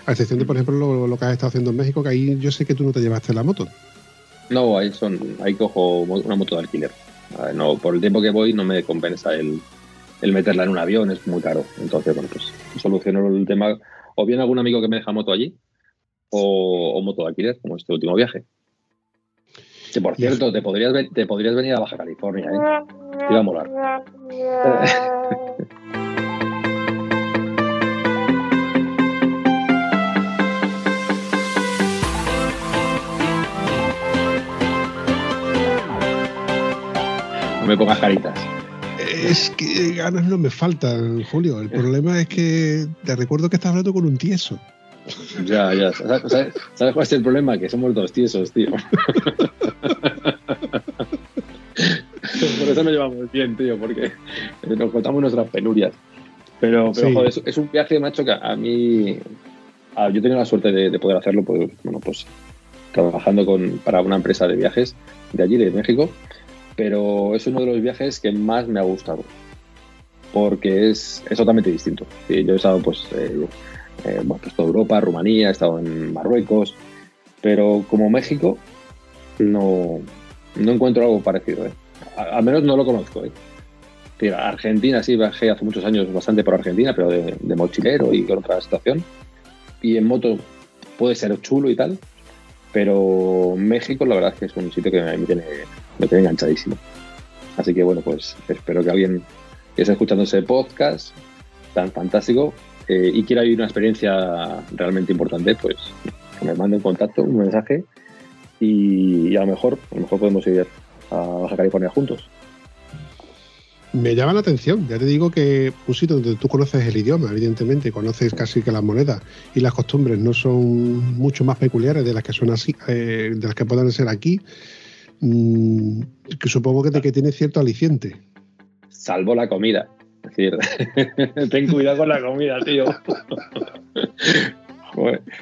a excepción de, por ejemplo, lo, que has estado haciendo en México, que ahí yo sé que tú no te llevaste la moto. No, ahí son, ahí cojo una moto de alquiler. A ver, no, por el tiempo que voy no me compensa el, el meterla en un avión, es muy caro. Entonces, bueno, pues soluciono el tema o bien algún amigo que me deja moto allí o moto de alquiler, como este último viaje. Que por cierto, te podrías, te podrías venir a Baja California, ¿eh? Te iba a molar. No me pongas caritas. Es que ganas no me faltan, Julio. El problema es que te recuerdo que estás hablando con un tieso. Ya, ya. ¿Sabes, cuál es el problema? Que somos dos tiesos, tío. Por eso nos llevamos bien, tío, porque nos contamos nuestras penurias. Pero, pero Sí. joder, es, es un viaje, macho, que a mí. a- yo he tenido la suerte de, de poder hacerlo, pues, bueno, pues trabajando con, para una empresa de viajes de allí, de México. Pero es uno de los viajes que más me ha gustado. Porque es, es totalmente distinto. Sí, yo he estado, pues. eh, eh, bueno, pues toda Europa, Rumanía, he estado en Marruecos, pero como México no, no encuentro algo parecido. ¿eh? Al menos no lo conozco. ¿eh? Argentina sí bajé hace muchos años bastante por Argentina, pero de, de mochilero y con otra situación. Y en moto puede ser chulo y tal, pero México la verdad es que es un sitio que me tiene, me tiene enganchadísimo. Así que bueno, pues espero que alguien que esté escuchando ese podcast tan fantástico eh, y quiera vivir una experiencia realmente importante, pues que me mande un contacto, un mensaje y, y a lo mejor, a lo mejor podemos ir a Baja California juntos. Me llama la atención, ya te digo que un sitio donde tú conoces el idioma, evidentemente, conoces casi que las monedas y las costumbres no son mucho más peculiares de las que son así, eh, de las que puedan ser aquí, mm, que supongo que, que tiene cierto aliciente. Salvo la comida. Es decir, ten cuidado con la comida, tío.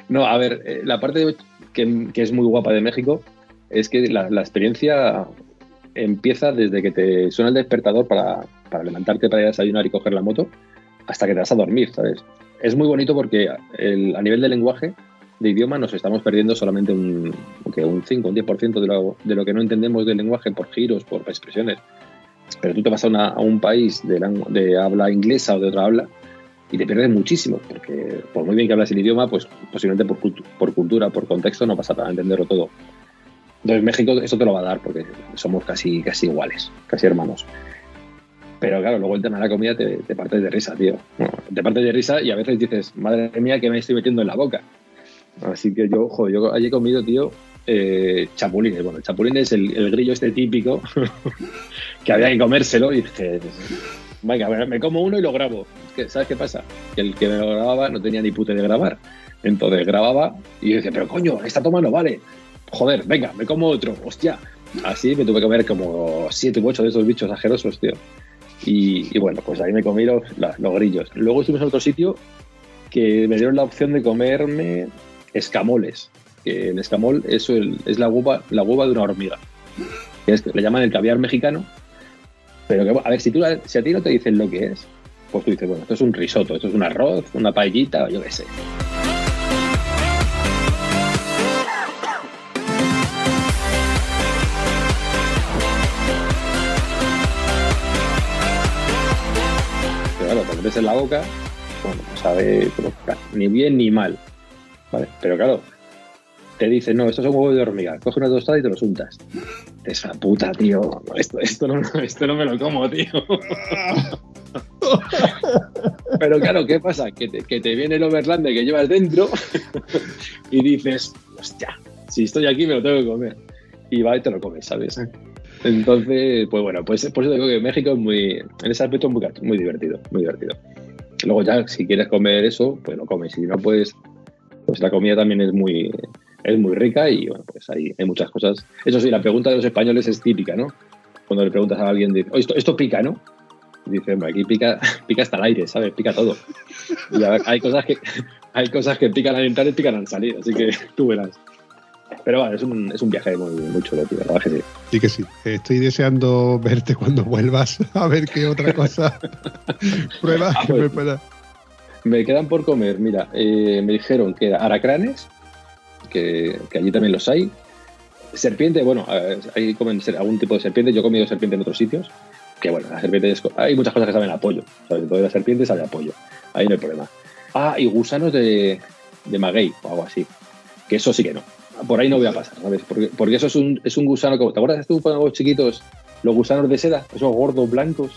No, a ver, eh, la parte que, que es muy guapa de México es que la, la experiencia empieza desde que te suena el despertador para, para levantarte para ir a desayunar y coger la moto hasta que te vas a dormir, ¿sabes? Es muy bonito porque el- a nivel de lenguaje, de idioma, nos estamos perdiendo solamente un, un 5, un 10% de lo, de lo que no entendemos del lenguaje por giros, por expresiones. Pero tú te vas a, una- a un país de, lang- de habla inglesa o de otra habla y te pierdes muchísimo, porque por muy bien que hablas el idioma, pues posiblemente por, cultu- por cultura, por contexto, no vas a entenderlo todo. Entonces México eso te lo va a dar, porque somos casi, casi iguales, casi hermanos. Pero claro, luego el tema de la comida te, te partes de risa, tío. Bueno, te partes de risa y a veces dices, madre mía, que me estoy metiendo en la boca. Así que yo, joder, yo allí he comido, tío, eh, chapulines. Bueno, el chapulín es el, grillo este típico que había que comérselo y dije, venga, me- como uno y lo grabo. ¿sabes qué pasa? Que el que me lo grababa no tenía ni puta de grabar. Entonces grababa y yo decía, pero coño, esta toma no vale. Joder, venga, me como otro, hostia. Así me tuve que comer como siete u ocho de esos bichos ajerosos, tío. Y, bueno, pues ahí me comí los, los grillos. Luego estuvimos en otro sitio que me dieron la opción de comerme escamoles. Que en escamol el- es la hueva, de una hormiga. Que es- le llaman el caviar mexicano. Pero que, a ver, si, tú, si a ti no te dicen lo que es, pues tú dices, bueno, esto es un risotto, esto es un arroz, una paellita, yo qué sé. Pero claro, metes en la boca, bueno, sabe ni bien ni mal. ¿Vale? Pero claro, te dicen, no, esto es un huevo de hormiga, coge una tostada y te lo untas. Te esa puta, tío. Esto, esto, no, esto no me lo como, tío. Pero claro, ¿qué pasa? Que te, que te viene el overlander que llevas dentro y dices, hostia, si estoy aquí me lo tengo que comer. Y va y te lo comes, ¿sabes? Entonces, pues bueno, pues por eso digo que México es muy, en ese aspecto es muy, muy divertido, muy divertido. Luego ya, si quieres comer eso, pues lo comes. Si no, pues, pues la comida también es muy, es muy rica y bueno, pues ahí hay muchas cosas. Eso sí, la pregunta de los españoles es típica, ¿no? Cuando le preguntas a alguien, dice, "Oye, esto, esto pica, ¿no? Dice, "Hombre, aquí pica, pica hasta el aire, ¿sabes? Pica todo. Y a ver, hay cosas que hay cosas que pican al entrar y pican al salir, así que tú verás. Pero bueno, es un, es un viaje muy, muy chulo, tío, la verdad que sí. Sí que sí. Estoy deseando verte cuando vuelvas a ver qué otra cosa pruebas Ah, que pues. me pueda. Me quedan por comer, mira, eh, me dijeron que era aracranes, que, que allí también los hay. Serpiente, bueno, ahí comen algún tipo de serpiente. Yo he comido serpiente en otros sitios. Que bueno, la serpiente es co- hay muchas cosas que saben a pollo. ¿sabes? Entonces la serpiente sabe a pollo. Ahí no hay problema. Ah, y gusanos de, de maguey o algo así. Que eso sí que no. Por ahí no voy a pasar, ¿sabes? Porque, porque eso es un, es un gusano. Como, ¿Te acuerdas tú cuando éramos chiquitos? Los gusanos de seda, esos gordos blancos.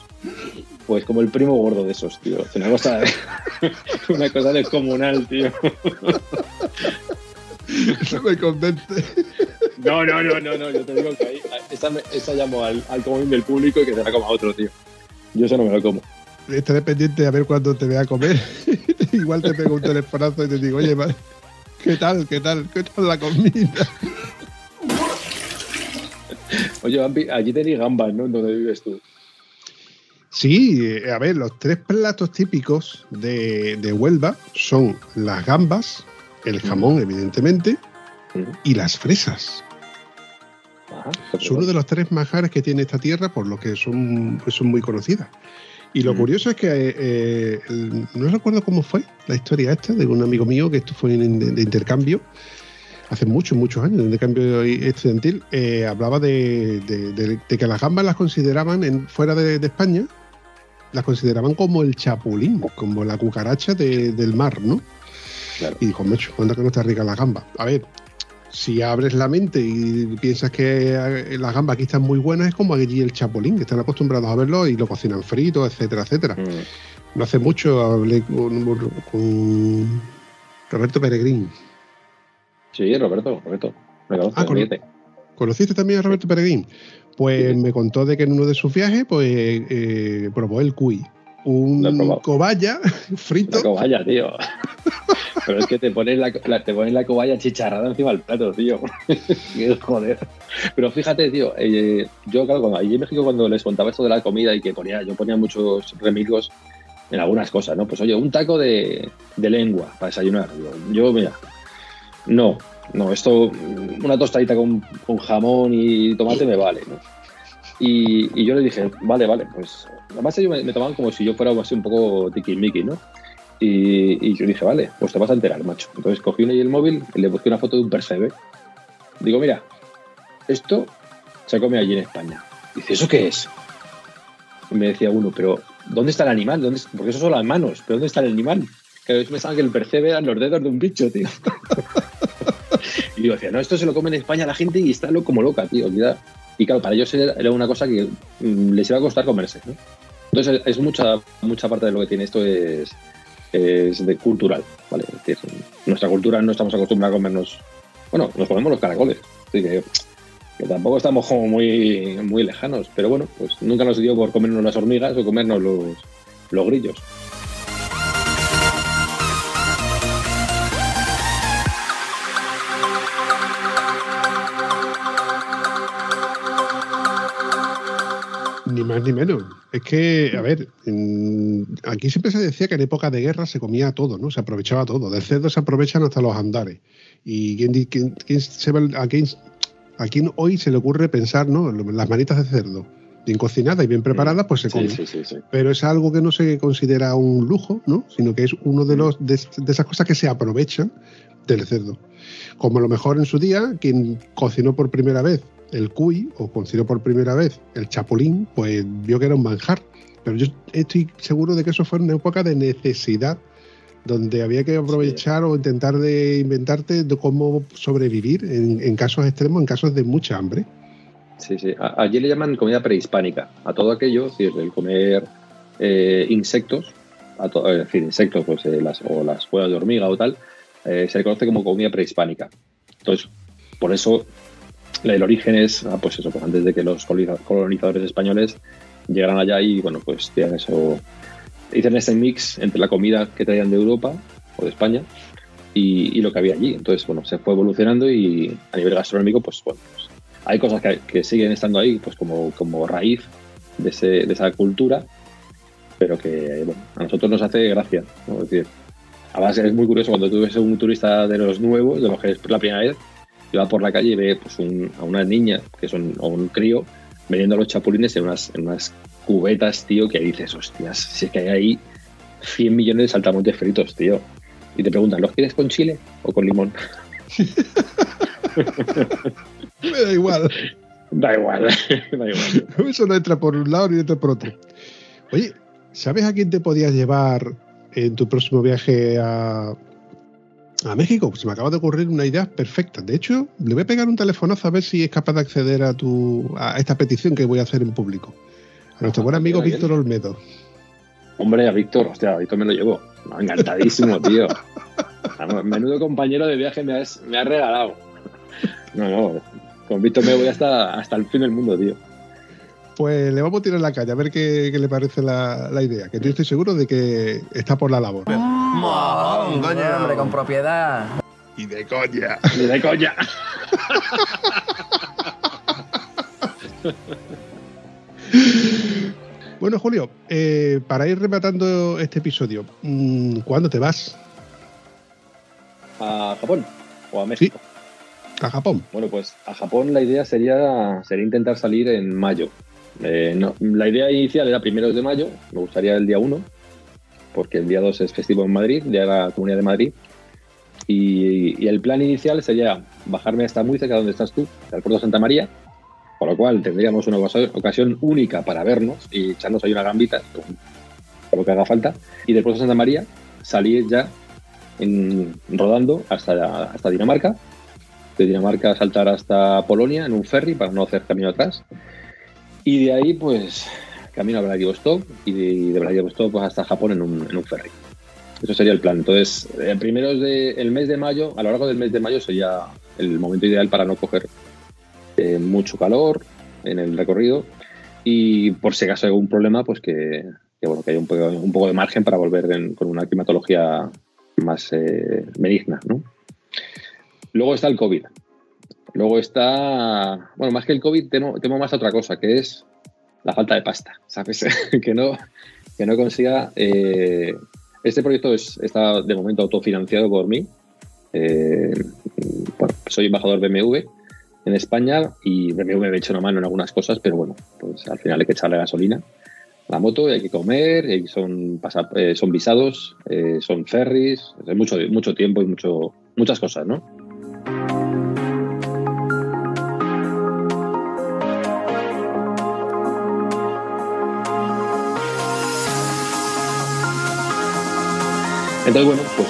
Pues como el primo gordo de esos, tío. Una cosa, una cosa descomunal, tío. Eso me convence. No, no, no, no, no. Yo te digo que ahí, esa, esa llamo al, al comodín del público y que se la coma otro, tío. Yo eso no me lo como. Estaré pendiente a ver cuándo te vea comer. Igual te pego un telefonazo y te digo, oye, ¿qué tal? ¿Qué tal? ¿Qué tal la comida? Oye, allí tenéis gambas, ¿no? Donde vives tú. Sí, eh, a ver, los tres platos típicos de, de Huelva son las gambas, el jamón, evidentemente, y las fresas. Ajá. Es uno de los tres manjares que tiene esta tierra, por lo que son, son muy conocidas. Y lo Mm. curioso es que eh, el- no recuerdo cómo fue la historia esta de un amigo mío que esto fue en- de, de intercambio hace muchos, muchos años, de intercambio estudiantil, eh, hablaba de, de- de- de que las gambas las consideraban en, fuera de, España, las consideraban como el chapulín, como la cucaracha de- del mar, ¿no? Claro. Y dijo, macho, cuenta que no está rica la gamba. A ver, si abres la mente y piensas que eh, las gambas aquí están muy buenas, es como allí el chapulín, que están acostumbrados a verlo y lo cocinan frito, etcétera, etcétera. Mm. No hace mucho hablé con, con Roberto Peregrín. Sí, Roberto, Roberto. Me Ah, con-. ¿Conociste también a Roberto Peregrín? Pues Sí. me contó de que en uno de sus viajes, pues eh, probó el cuy. Un cobaya frito. La cobaya, tío. Pero es que te pones la, la- te pones la cobaya chicharrada encima del plato, tío. Joder. Pero fíjate, tío, eh, yo claro, cuando allí en México cuando les contaba esto de la comida y que ponía, yo ponía muchos remilgos en algunas cosas, ¿no? Pues oye, un taco de, de lengua para desayunar. Digo, yo, mira, no, no, esto, una tostadita con, con jamón y tomate me vale, ¿no? Y, y yo le dije, vale, vale, pues además ellos me, me tomaban como si yo fuera así un poco tiquismiqui, ¿no? Y, y yo dije, vale, pues te vas a enterar, macho. Entonces cogí el móvil y le busqué una foto de un percebe. Digo, mira, esto se come allí en España. Dice, ¿eso qué es? Y me decía uno, pero ¿dónde está el animal? ¿Dónde, porque eso son las manos, pero ¿dónde está el animal? Que ellos pensaban que el percebe eran los dedos de un bicho, tío. y yo decía, no, esto se lo come en España la gente y está como loca, tío. cuidado. Y claro, para ellos era una cosa que mm, les iba a costar comerse. ¿no? Entonces, es mucha, mucha parte de lo que tiene esto es, es de cultural, ¿vale? Nuestra cultura no estamos acostumbrados a comernos. Bueno, nos comemos los caracoles. Así que, que tampoco estamos como muy, muy lejanos. Pero bueno, pues nunca nos dio por comernos las hormigas o comernos los, los grillos. Ni más ni menos. Es que, a ver, aquí siempre se decía que en época de guerra se comía todo, ¿no? Se aprovechaba todo. Del cerdo se aprovechan hasta los andares. ¿Y quién, quién- quién se va- a, quién, a quién hoy se le ocurre pensar, ¿no? Las manitas de cerdo, bien cocinadas y bien preparadas, pues se Sí, comen. sí, sí, sí. Pero es algo que no se considera un lujo, ¿no? Sino que es uno de los de, de esas cosas que se aprovechan del cerdo. Como a lo mejor en su día, quien cocinó por primera vez el cuy o cocinó por primera vez el chapulín, pues vio que era un manjar. Pero yo estoy seguro de que eso fue una época de necesidad, donde había que aprovechar o intentar de inventarte de cómo sobrevivir en, en casos extremos, en casos de mucha hambre. Sí, sí. Allí le llaman comida prehispánica. A todo aquello, es decir, el comer eh, insectos, a to- es decir, insectos, pues eh, las, o las huevas de hormiga o tal, eh, se le conoce como comida prehispánica. Entonces, por eso el origen es, ah, pues eso, pues antes de que los coloniza- colonizadores españoles llegaran allá y, bueno, pues tienen eso, hicieron ese mix entre la comida que traían de Europa o de España y, y lo que había allí. Entonces, bueno, se fue evolucionando y a nivel gastronómico, pues bueno, pues, hay cosas que, que siguen estando ahí, pues como, como raíz de, ese, de esa cultura, pero que bueno, a nosotros nos hace gracia. ¿no? Es decir, además es muy curioso cuando tú ves a un turista de los nuevos, de los que es la primera vez, y va por la calle y ve pues, un- a una niña que son, o un crío vendiendo los chapulines en unas, en unas cubetas, tío, que dices, hostias, si es que hay ahí 100 millones de saltamontes fritos, tío. Y te preguntan, ¿los quieres con chile o con limón? Me da igual. Da igual, da igual. Eso no entra por un lado ni entra por otro. Oye, ¿sabes a quién te podías llevar en tu próximo viaje a, a México? Pues se me acaba de ocurrir una idea perfecta. De hecho, le voy a pegar un telefonazo a ver si es capaz de acceder a, tu, a esta petición que voy a hacer en público. A nuestro buen amigo. Víctor Olmedo. Hombre, a Víctor, hostia, a Víctor me lo llevo. No, encantadísimo, tío. Menudo compañero de viaje me has, me has regalado. No, no, con Víctor me voy hasta, hasta el fin del mundo, tío. Pues le vamos a tirar la calle a ver qué, qué le parece la, la idea. Que yo estoy seguro de que está por la labor. Mohón, coño. Hombre, con propiedad. Y de coña. Ni de coña. Bueno, Julio, eh, para ir rematando este episodio, mm, ¿cuándo te vas ¿A Japón o a México? a Japón? Bueno, pues a Japón la idea sería, sería intentar salir en mayo. Eh, no, la idea inicial era primeros de mayo, me gustaría el día 1, porque el día 2 es festivo en Madrid, día de la Comunidad de Madrid. Y, y el plan inicial sería bajarme hasta muy cerca de donde estás tú, al puerto de Santa María, con lo cual tendríamos una ocasión- única para vernos y echarnos ahí una gambita, lo que haga falta. Y del puerto de Santa María salir ya en- rodando hasta, hasta Dinamarca de Dinamarca saltar hasta Polonia en un ferry para no hacer camino atrás. Y de ahí, pues, camino a Vladivostok y de, Vladivostok pues, hasta Japón en un, en ferry. Eso sería el plan. Entonces, el primero de, el mes de mayo, a lo largo del mes de mayo sería el momento ideal para no coger eh, mucho calor en el recorrido y por si acaso hay algún problema, pues que, bueno, que haya un poco, de margen para volver con una climatología más eh, benigna. ¿no? Luego está el COVID. Luego está, bueno, más que el COVID, temo, temo más a otra cosa, que es la falta de pasta, ¿sabes? que, no, que no consiga... eh, este proyecto es, está de momento autofinanciado por mí. Eh, bueno, soy embajador BMW en España y BMW me ha hecho una mano en algunas cosas, pero bueno, pues al final hay que echarle gasolina a la moto hay que comer, y son, eh, son visados, eh, son ferries, es mucho, mucho tiempo y mucho, muchas cosas, ¿no? Entonces, bueno, pues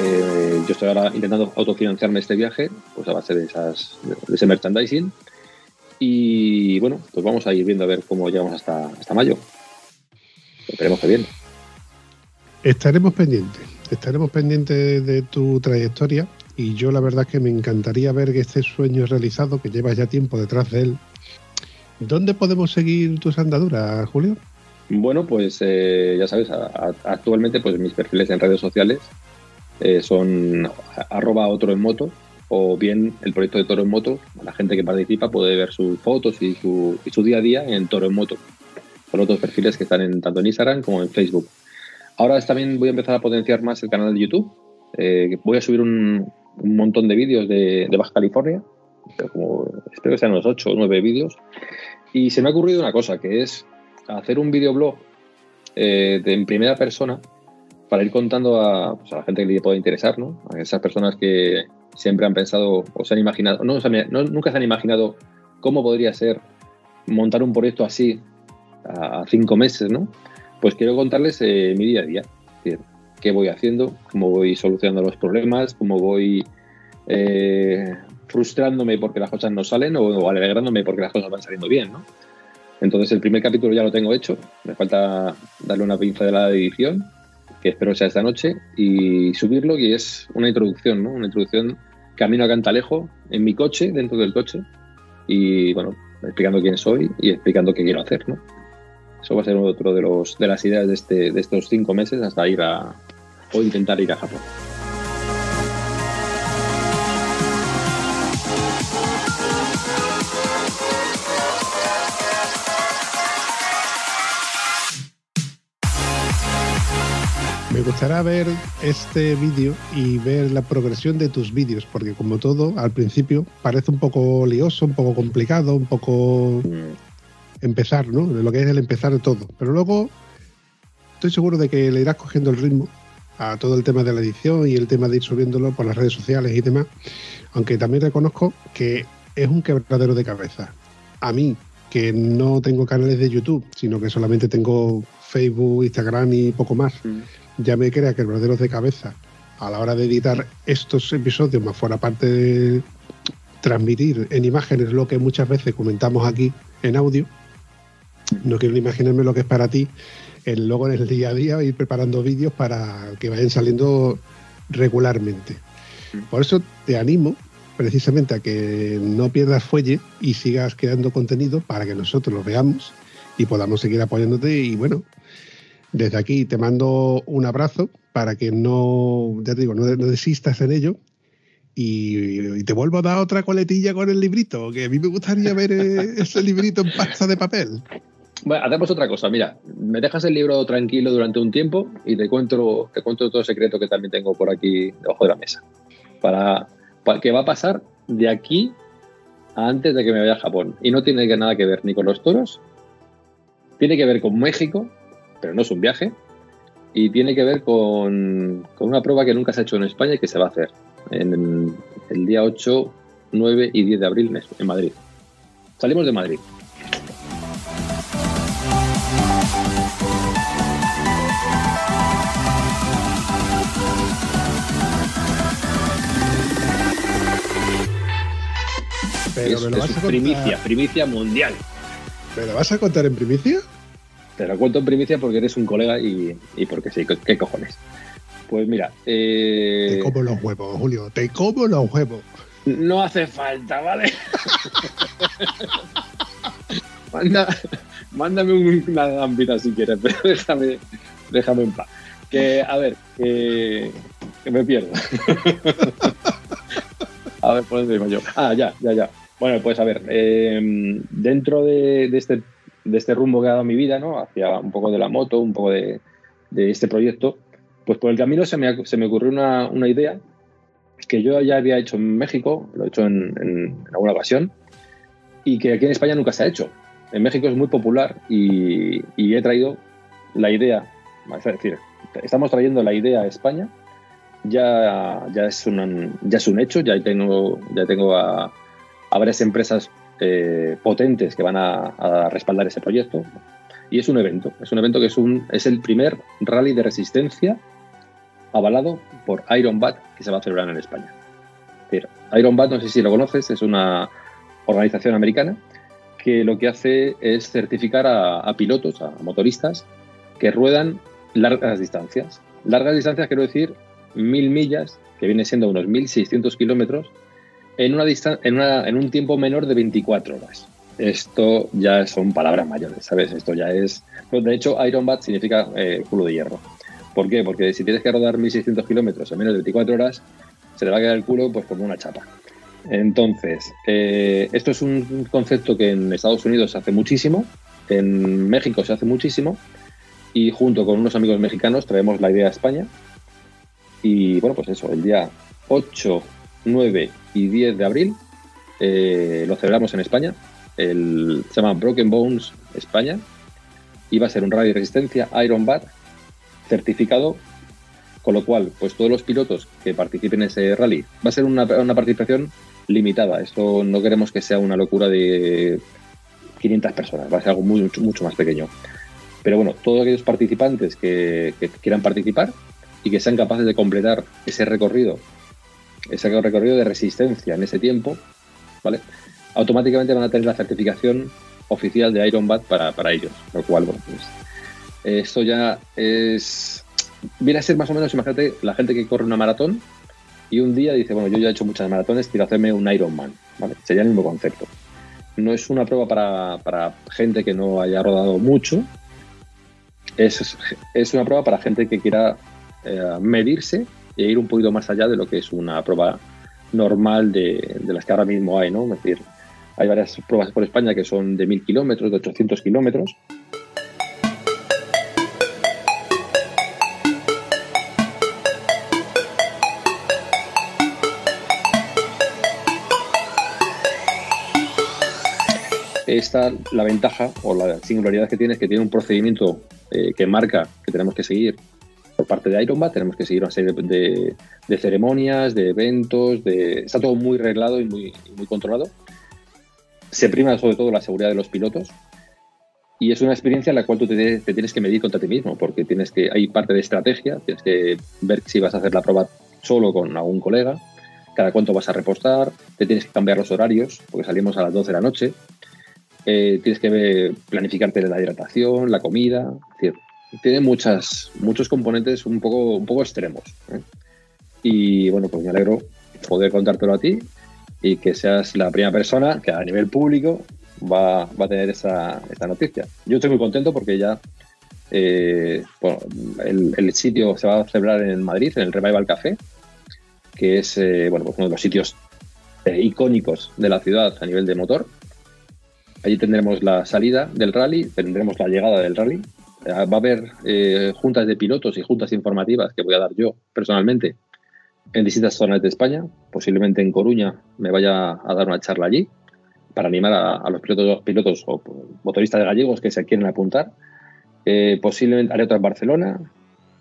eh, yo estoy ahora intentando autofinanciarme este viaje, pues a base de, esas, de ese merchandising. Y bueno, pues vamos a ir viendo a ver cómo llegamos hasta, hasta mayo. Esperemos que bien. Estaremos pendientes, estaremos pendientes de tu trayectoria y yo la verdad es que me encantaría ver que este sueño realizado, que llevas ya tiempo detrás de él. ¿Dónde podemos seguir tus andaduras, Julio? Bueno, pues eh, ya sabes, actualmente pues mis perfiles en redes sociales eh, son arroba otro en moto o bien el proyecto de Toro en Moto. La gente que participa puede ver sus fotos y su, y su día a día en Toro en Moto. Son otros perfiles que están en, tanto en Instagram como en Facebook. Ahora también voy a empezar a potenciar más el canal de YouTube. Eh, voy a subir un, un montón de vídeos de, de Baja California, como, espero que sean unos 8 o 9 vídeos. Y se me ha ocurrido una cosa, que es hacer un videoblog eh, de- en primera persona para ir contando a, pues, a la gente que le pueda interesar, ¿no? A esas personas que siempre han pensado o se han imaginado, no, nunca se han imaginado cómo podría ser montar un proyecto así a, cinco meses, ¿no? Pues quiero contarles eh, mi día a día, decir, qué voy haciendo, cómo voy solucionando los problemas, cómo voy eh, frustrándome porque las cosas no salen o, o alegrándome porque las cosas van saliendo bien, ¿no? Entonces el primer capítulo ya lo tengo hecho, me falta darle una pincelada de edición, que espero sea esta noche, y subirlo, y es una introducción, ¿no? Una introducción camino a Cantalejo, en mi coche, dentro del coche, y bueno, explicando quién soy y explicando qué quiero hacer, ¿no? Eso va a ser otro de los de las ideas de, este, de estos cinco meses hasta ir a o intentar ir a Japón. Me gustaría ver este vídeo y ver la progresión de tus vídeos, porque como todo, al principio parece un poco lioso, un poco complicado, un poco Mm, empezar, ¿no? Lo que es el empezar de todo. Pero luego estoy seguro de que le irás cogiendo el ritmo a todo el tema de la edición y el tema de ir subiéndolo por las redes sociales y demás. Aunque también reconozco que es un quebradero de cabeza. A mí, que no tengo canales de YouTube, sino que solamente tengo Facebook, Instagram y poco más, mm. Ya me crea quebraderos de cabeza a la hora de editar estos episodios, más fuera parte de transmitir en imágenes lo que muchas veces comentamos aquí en audio. No quiero imaginarme lo que es para ti el luego en el día a día ir preparando vídeos para que vayan saliendo regularmente. Por eso te animo precisamente a que no pierdas fuelle y sigas creando contenido para que nosotros lo veamos y podamos seguir apoyándote y bueno, desde aquí te mando un abrazo para que no, ya te digo, no, no desistas en ello. Y, y te vuelvo a dar otra coletilla con el librito, que a mí me gustaría ver eh, ese librito en pasta de papel. Bueno, hacemos otra cosa. Mira, me dejas el libro tranquilo durante un tiempo y te cuento, te cuento todo el secreto que también tengo por aquí debajo de la mesa. Para, para que va a pasar de aquí a antes de que me vaya a Japón. Y no tiene que- nada que ver ni con los toros, tiene que ver con México, pero no es un viaje, y tiene que ver con, con una prueba que nunca se ha hecho en España y que se va a hacer en el día 8, 9 y 10 de abril en- Madrid. Salimos de Madrid. Pero es me lo, es vas a contar, primicia, primicia mundial. ¿Me lo vas a contar en primicia? Te lo cuento en primicia porque eres un colega y, y porque sí, ¿qué, qué cojones? Pues mira, eh, Te como los huevos, Julio, te como los huevos. no hace falta, ¿vale? Manda, mándame una gambita si quieres, pero déjame, déjame en paz. Que, a ver, que, que me pierdo. a ver, ¿por dónde yo? Ah, ya, ya, ya. Bueno, pues a ver, eh, dentro de, de este, de este rumbo que ha dado mi vida, ¿no? Hacia un poco de la moto, un poco de, de este proyecto, pues por el camino se me, se me ocurrió una, una idea que yo ya había hecho en México, lo he hecho en, en alguna ocasión, y que aquí en España nunca se ha hecho. En México es muy popular y, y he traído la idea, es decir, estamos trayendo la idea a España, ya, ya, es, un, ya es un hecho, ya tengo, ya tengo a, a varias empresas eh, potentes que van a, respaldar ese proyecto. Y es un evento, es un evento que es, un, es el primer rally de resistencia avalado por Iron Bat que se va a celebrar en España. Iron Bat, no sé si lo conoces, es una organización americana que lo que hace es certificar a, a pilotos, a motoristas que ruedan largas distancias. Largas distancias quiero decir mil millas, que viene siendo unos 1.600 kilómetros, en, una en, una, en un tiempo menor de 24 horas. Esto ya son palabras mayores, ¿sabes? Esto ya es... De hecho, Iron Bat significa eh, culo de hierro. ¿Por qué? Porque si tienes que rodar 1.600 kilómetros en menos de 24 horas, se te va a quedar el culo pues como una chapa. Entonces, eh, esto es un concepto que en Estados Unidos se hace muchísimo, en México se hace muchísimo, y junto con unos amigos mexicanos traemos la idea a España. Y bueno, pues eso, el día 8, 9 y 10 de abril eh, lo celebramos en España. El, se llama Broken Bones España y va a ser un rally de resistencia Iron Bat certificado, con lo cual, pues todos los pilotos que participen en ese rally va a ser una, una participación limitada. Esto no queremos que sea una locura de 500 personas, va a ser algo mucho, mucho más pequeño. Pero bueno, todos aquellos participantes que, quieran participar y que sean capaces de completar ese recorrido, ese recorrido de resistencia en ese tiempo, ¿vale? Automáticamente van a tener la certificación oficial de Iron Bat para, para ellos. Lo cual, bueno, pues esto ya es. Viene a ser más o menos, imagínate, la gente que corre una maratón y un día dice, bueno, yo ya he hecho muchas maratones, quiero hacerme un Ironman. ¿vale? Sería el mismo concepto. No es una prueba para, para gente que no haya rodado mucho, es, es, una prueba para gente que quiera eh, medirse e ir un poquito más allá de lo que es una prueba normal de, las que ahora mismo hay, ¿no? Es decir, hay varias pruebas por España que son de 1000 kilómetros, de 800 kilómetros. Esta, la ventaja o la singularidad que tiene es que tiene un procedimiento eh, que marca que tenemos que seguir por parte de Ironbat, tenemos que seguir una serie de, ceremonias, de eventos, de, está todo muy reglado y muy, muy controlado. Se prima sobre todo la seguridad de los pilotos y es una experiencia en la cual tú te, tienes que medir contra ti mismo, porque tienes que, hay parte de estrategia, tienes que ver si vas a hacer la prueba solo con algún colega, cada cuánto vas a repostar, te tienes que cambiar los horarios, porque salimos a las 12 de la noche, eh, tienes que planificarte la hidratación, la comida, es decir, tiene muchas, muchos componentes un poco, un poco extremos. ¿eh? Y bueno, pues me alegro poder contártelo a ti y que seas la primera persona que a nivel público va, va a tener esa, esta noticia. Yo estoy muy contento porque ya eh, el, el, sitio se va a celebrar en Madrid, en el Revival Café, que es eh, bueno, pues uno de los sitios icónicos de la ciudad a nivel de motor. Allí tendremos la salida del rally, tendremos la llegada del rally. Va a haber eh, juntas de pilotos y juntas informativas que voy a dar yo personalmente en distintas zonas de España. Posiblemente en Coruña me vaya a dar una charla allí para animar a, a los pilotos, pilotos o motoristas gallegos que se quieren apuntar. Eh, posiblemente haré otra en Barcelona,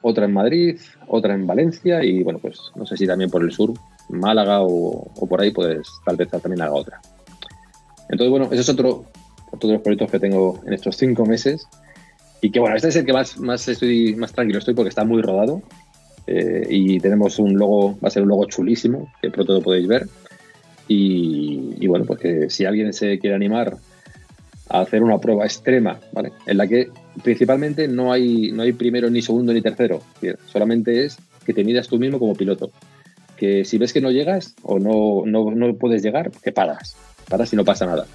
otra en Madrid, otra en Valencia y bueno, pues no sé si también por el sur, Málaga o, o por ahí, pues tal vez también haga otra. Entonces, bueno, ese es otro, otro de los proyectos que tengo en estos cinco meses. Y que bueno, este es el que más, más estoy más tranquilo estoy porque está muy rodado. Eh, y tenemos un logo, va a ser un logo chulísimo, que pronto lo podéis ver. Y, bueno, pues que si alguien se quiere animar a hacer una prueba extrema, ¿vale? En la que principalmente no hay, no hay primero, ni segundo, ni tercero. Solamente es que te midas tú mismo como piloto. Que si ves que no llegas o no, no, no puedes llegar, que paras paras y no pasa nada.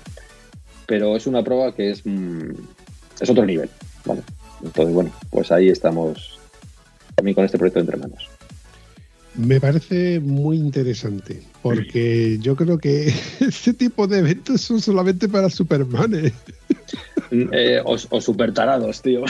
pero es una prueba que es, mm, es otro nivel, ¿vale? Entonces, bueno, pues ahí estamos también con este proyecto entre manos. Me parece muy interesante, porque yo creo que este tipo de eventos son solamente para Supermanes. Eh, o, o super tarados, tío.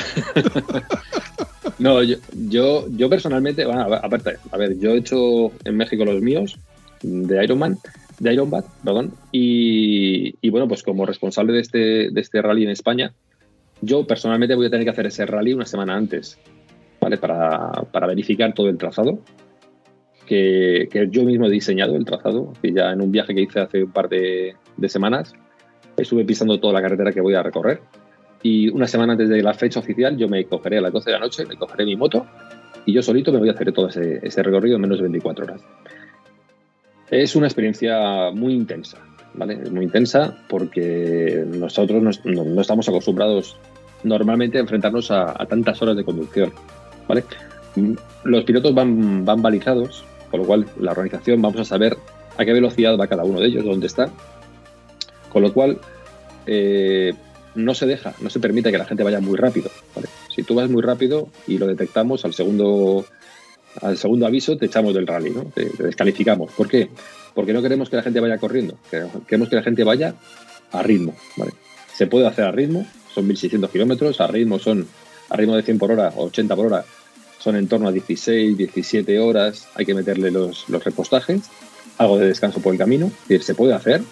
no, yo, yo, yo personalmente, bueno, aparte, a ver, yo he hecho en México los míos de Ironman, de Ironbat, perdón, y, y, bueno, pues como responsable de este, de este rally en España, yo personalmente voy a tener que hacer ese rally una semana antes, ¿vale? Para, para verificar todo el trazado, que, yo mismo he diseñado el trazado, ya en un viaje que hice hace un par de, de semanas, estuve pisando toda la carretera que voy a recorrer. Y una semana antes de la fecha oficial, yo me cogeré a las 12 de la noche, me cogeré mi moto y yo solito me voy a hacer todo ese, ese recorrido en menos de 24 horas. Es una experiencia muy intensa, ¿vale? Es muy intensa porque nosotros no, estamos acostumbrados normalmente a enfrentarnos a, tantas horas de conducción, ¿vale? Los pilotos van, van balizados, con lo cual la organización vamos a saber a qué velocidad va cada uno de ellos, dónde está, con lo cual, eh, no se deja, no se permite que la gente vaya muy rápido. Si tú vas muy rápido y lo detectamos al segundo, al segundo aviso, te echamos del rally, ¿no? te, descalificamos. ¿Por qué? Porque no queremos que la gente vaya corriendo, queremos que la gente vaya a ritmo. Se puede hacer a ritmo, son 1.600 kilómetros, a ritmo son a ritmo de 100 por hora o 80 por hora, son en torno a 16, 17 horas, hay que meterle los, repostajes, algo de descanso por el camino, es decir, se puede hacer,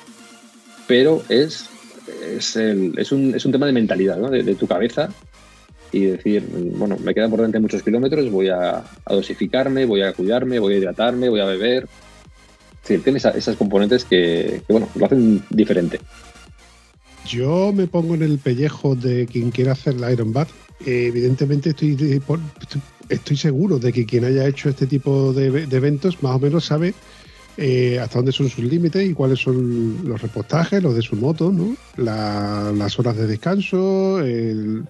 pero es, es, un, es un tema de mentalidad, ¿no? de, tu cabeza y decir, bueno, me quedan por delante muchos kilómetros, voy a, dosificarme, voy a cuidarme, voy a hidratarme, voy a beber. Decir, tiene esa, esas componentes que, bueno, lo hacen diferente. Yo me pongo en el pellejo de quien quiera hacer la Iron Bat. Eh, evidentemente estoy, estoy seguro de que quien haya hecho este tipo de, de eventos más o menos sabe eh, hasta dónde son sus límites y cuáles son los repostajes, los de su moto, ¿no? La, las horas de descanso, el,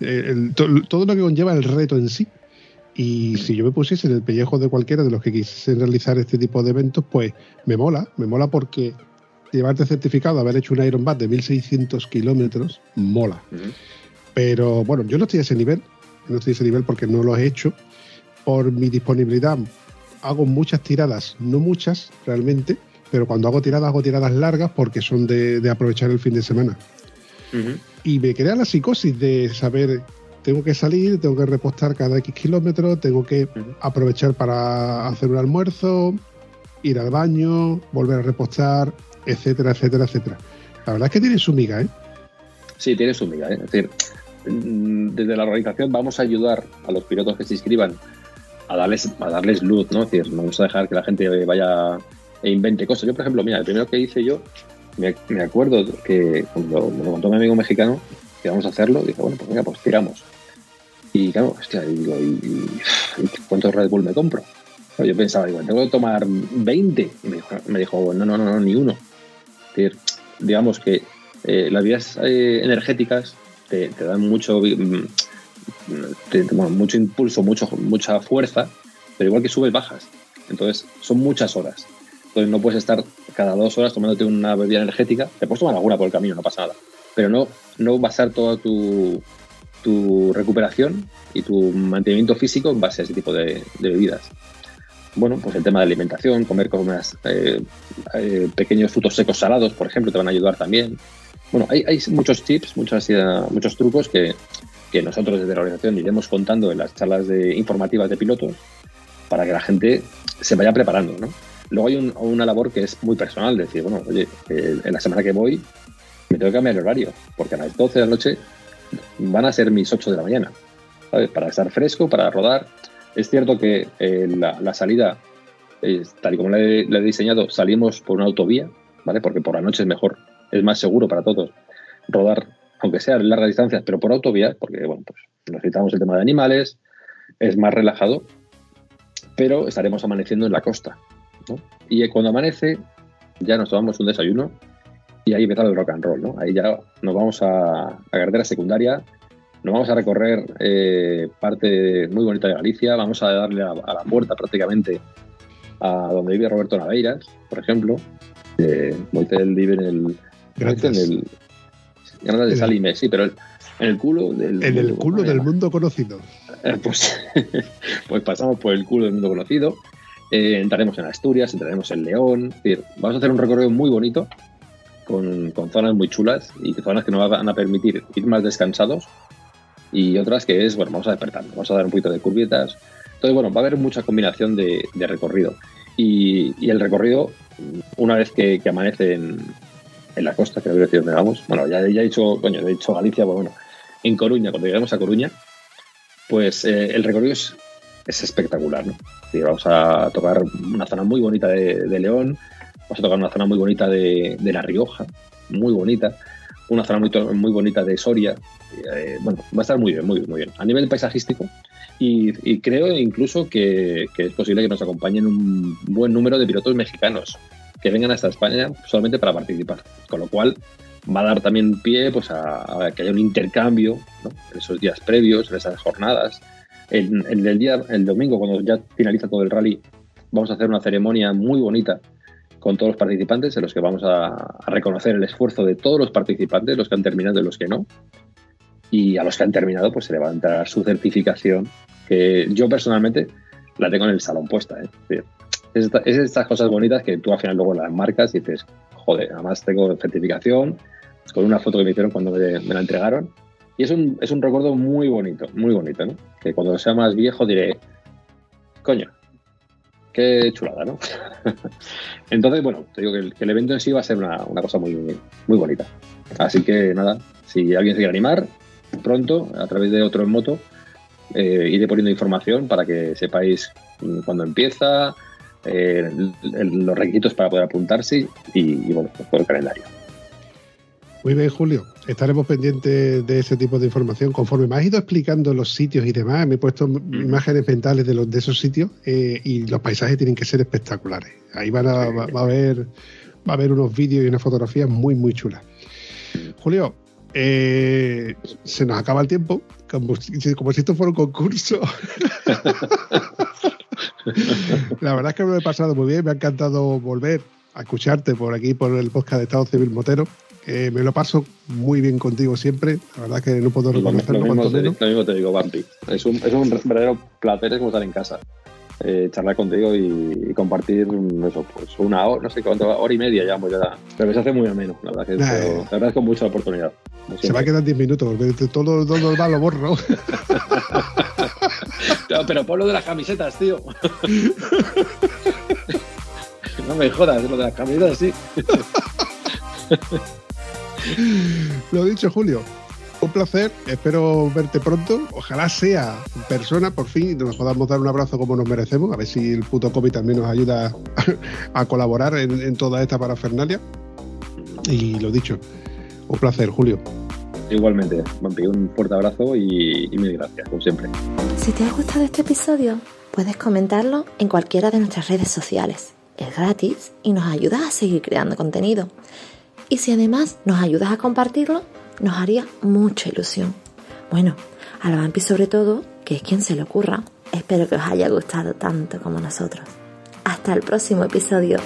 el, to, todo lo que conlleva el reto en sí. Y si yo me pusiese en el pellejo de cualquiera de los que quisiesen realizar este tipo de eventos, pues me mola, me mola porque llevarte certificado, haber hecho un Iron Bat de 1600 kilómetros, mola. Uh -huh. Pero bueno, yo no estoy a ese nivel, no estoy a ese nivel porque no lo he hecho. Por mi disponibilidad hago muchas tiradas, no muchas realmente, pero cuando hago tiradas, hago tiradas largas porque son de, de aprovechar el fin de semana. Uh -huh. Y me crea la psicosis de saber, tengo que salir, tengo que repostar cada X kilómetros, tengo que uh -huh. aprovechar para hacer un almuerzo, ir al baño, volver a repostar, etcétera, etcétera, etcétera. La verdad es que tiene su miga, ¿eh? Sí, tiene su miga, ¿eh? Es decir, desde la organización vamos a ayudar a los pilotos que se inscriban a darles, a darles luz, ¿no? Es decir, no vamos a dejar que la gente vaya e invente cosas. Yo, por ejemplo, mira, el primero que hice yo, me, acuerdo que cuando me lo contó mi amigo mexicano, que vamos a hacerlo, dije, bueno, pues venga, pues tiramos. Y claro, hostia, y digo, ¿y, cuántos Red Bull me compro? Yo pensaba, digo, tengo que tomar 20. Y me dijo, me dijo no, no, no, no, ni uno. Es decir, digamos que eh, las vías eh, energéticas te, dan mucho te, bueno, mucho impulso, mucho, mucha fuerza, pero igual que subes, bajas. Entonces, son muchas horas. Entonces, no puedes estar cada dos horas tomándote una bebida energética. Te puedes tomar alguna por el camino, no pasa nada. Pero no, no basar toda tu, tu recuperación y tu mantenimiento físico en base a ese tipo de, bebidas. Bueno, pues el tema de alimentación, comer con unas, eh, eh, pequeños frutos secos salados, por ejemplo, te van a ayudar también. Bueno, hay, hay muchos tips, muchos, muchos trucos que, que nosotros desde la organización iremos contando en las charlas de, informativas de pilotos para que la gente se vaya preparando, ¿no? Luego hay un, una labor que es muy personal, de decir, bueno, oye, eh, en la semana que voy me tengo que cambiar el horario, porque a las 12 de la noche van a ser mis 8 de la mañana, ¿sabes? Para estar fresco, para rodar. Es cierto que eh, la, la, salida, eh, tal y como la he, diseñado, salimos por una autovía, ¿vale? Porque por la noche es mejor, es más seguro para todos rodar aunque sea en largas distancias, pero por autovía, porque bueno, pues necesitamos el tema de animales, es más relajado, pero estaremos amaneciendo en la costa. ¿No? Y cuando amanece, ya nos tomamos un desayuno y ahí empieza el rock and roll. ¿no? Ahí ya nos vamos a, a carretera secundaria, nos vamos a recorrer eh, parte muy bonita de Galicia, vamos a darle a, a, la puerta prácticamente a donde vive Roberto Naveiras, por ejemplo. Eh, Moitel vive en el, en el granadas de En sal el- y mes, sí, pero el- en el culo del En el culo ¿cómo se del mundo conocido. Eh, Pues, pues pasamos por el culo del mundo conocido. Eh, entraremos en Asturias, entraremos en León. Es decir, vamos a hacer un recorrido muy bonito con, con zonas muy chulas y zonas que nos van a permitir ir más descansados y otras que es, bueno, vamos a despertar, vamos a dar un poquito de curvietas. Entonces, bueno, va a haber mucha combinación de, recorrido. Y, el recorrido, una vez que, que amanece en, la costa, que no quiero decir dónde vamos, bueno, ya, ya he dicho, coño, he dicho Galicia, pues bueno, en Coruña, cuando lleguemos a Coruña, pues eh, el recorrido es, es espectacular, ¿no? Vamos a tocar una zona muy bonita de, León, vamos a tocar una zona muy bonita de, de La Rioja, muy bonita, una zona muy, muy bonita de Soria. eh, bueno, va a estar muy bien, muy bien, muy bien. A nivel paisajístico, y, creo incluso que, es posible que nos acompañen un buen número de pilotos mexicanos que vengan hasta España solamente para participar. Con lo cual va a dar también pie pues, a, que haya un intercambio en esos días previos, en esas jornadas. En, en el día, el domingo, cuando ya finaliza todo el rally, vamos a hacer una ceremonia muy bonita con todos los participantes, en los que vamos a, a reconocer el esfuerzo de todos los participantes, los que han terminado y los que no. Y a los que han terminado, pues se le va a entrar su certificación, que yo personalmente la tengo en el salón puesta. ¿eh? Es, esta- es estas cosas bonitas que tú al final luego las marcas y dices, joder, además tengo certificación, con una foto que me hicieron cuando me, me la entregaron. Y es un, es un recuerdo muy bonito, muy bonito, ¿no? Que cuando sea más viejo diré, coño, qué chulada, ¿no? Entonces, bueno, te digo que el, evento en sí va a ser una, una cosa muy, muy bonita. Así que nada, si alguien se quiere animar, pronto, a través de otro en moto, eh, iré poniendo información para que sepáis mm, cuándo empieza, eh, los requisitos para poder apuntarse y, bueno, por el calendario. Muy bien, Julio. Estaremos pendientes de ese tipo de información. Conforme me has ido explicando los sitios y demás, me he puesto imágenes mentales de, los, de esos sitios eh, y los paisajes tienen que ser espectaculares. Ahí van a, va, va a haber, va a haber unos vídeos y unas fotografías muy, muy chulas. Julio, eh, se nos acaba el tiempo, como si, como si esto fuera un concurso. La verdad es que me lo he pasado muy bien, me ha encantado volver a escucharte por aquí, por el podcast de Estado Civil Motero. Eh, me lo paso muy bien contigo siempre, la verdad que no puedo Lo, lo reconocerlo mismo, te, menos. lo mismo te digo, Bampi. Es un, es un verdadero placer, es como estar en casa. Eh, charlar contigo y, y compartir mm, eso, pues una hora, no sé cuánto, hora y media ya, pues ya. Pero se hace muy ameno, la verdad que Nah, eh. la verdad es con mucha oportunidad. Se va a quedar 10 minutos, porque todo, todo lo demás lo borro. Pero, pero pon lo de las camisetas, tío. no me jodas, lo de las camisetas sí. Lo dicho, Julio. Un placer, espero verte pronto. Ojalá sea en persona, por fin, y nos podamos dar un abrazo como nos merecemos. A ver si el puto COVID también nos ayuda a colaborar en, en toda esta parafernalia. Y lo dicho, un placer, Julio. Igualmente, Bampi, un fuerte abrazo y, y mil gracias, como siempre. Si te ha gustado este episodio, puedes comentarlo en cualquiera de nuestras redes sociales. Es gratis y nos ayudas a seguir creando contenido. Y si además nos ayudas a compartirlo, nos haría mucha ilusión. Bueno, a la Vampi sobre todo, que es quien se le ocurra. Espero que os haya gustado tanto como nosotros. Hasta el próximo episodio.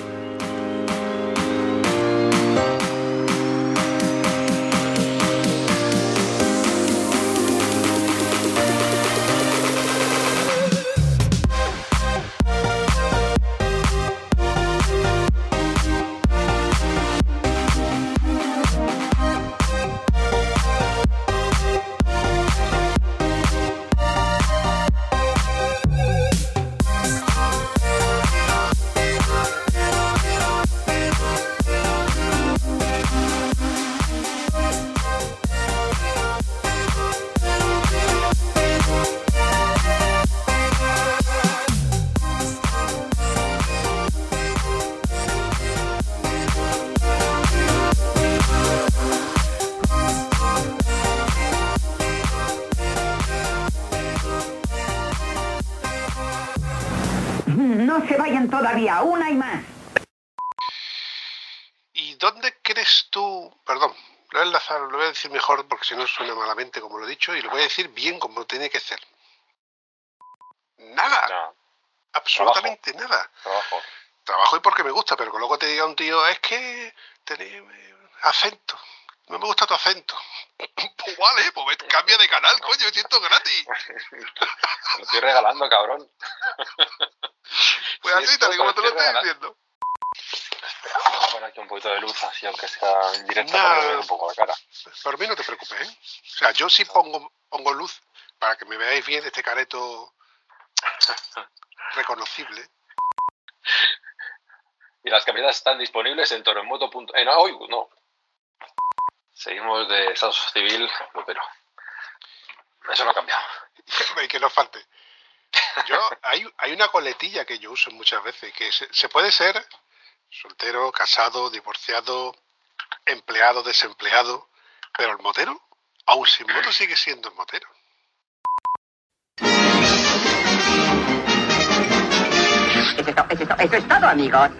Porque si no suena malamente como lo he dicho y lo voy a decir bien como tiene que ser. Nada, absolutamente nada. Trabajo. Trabajo y porque me gusta, pero que luego te diga un tío, es que tenéis eh, acento. no me gusta tu acento. Pues vale, pues cambia de canal, coño, si esto es gratis. Lo estoy regalando, cabrón. Pues Sí, así, tal y como te lo estoy estoy regalando. diciendo. Vamos a poner aquí un poquito de luz, así aunque sea en directo, No. para que un poco la cara. Por mí no te preocupes, ¿eh? O sea, yo sí pongo, pongo luz para que me veáis bien este careto reconocible. Y las camisetas están disponibles en toromoto. Eh, no, uy, no. Seguimos de estado civil, pero eso no ha cambiado. y que no falte. Yo, hay, hay una coletilla que yo uso muchas veces, que se, se puede ser soltero, casado, divorciado, empleado, desempleado, pero el motero, aún sin moto, sigue siendo el motero. Eso es, todo, amigos.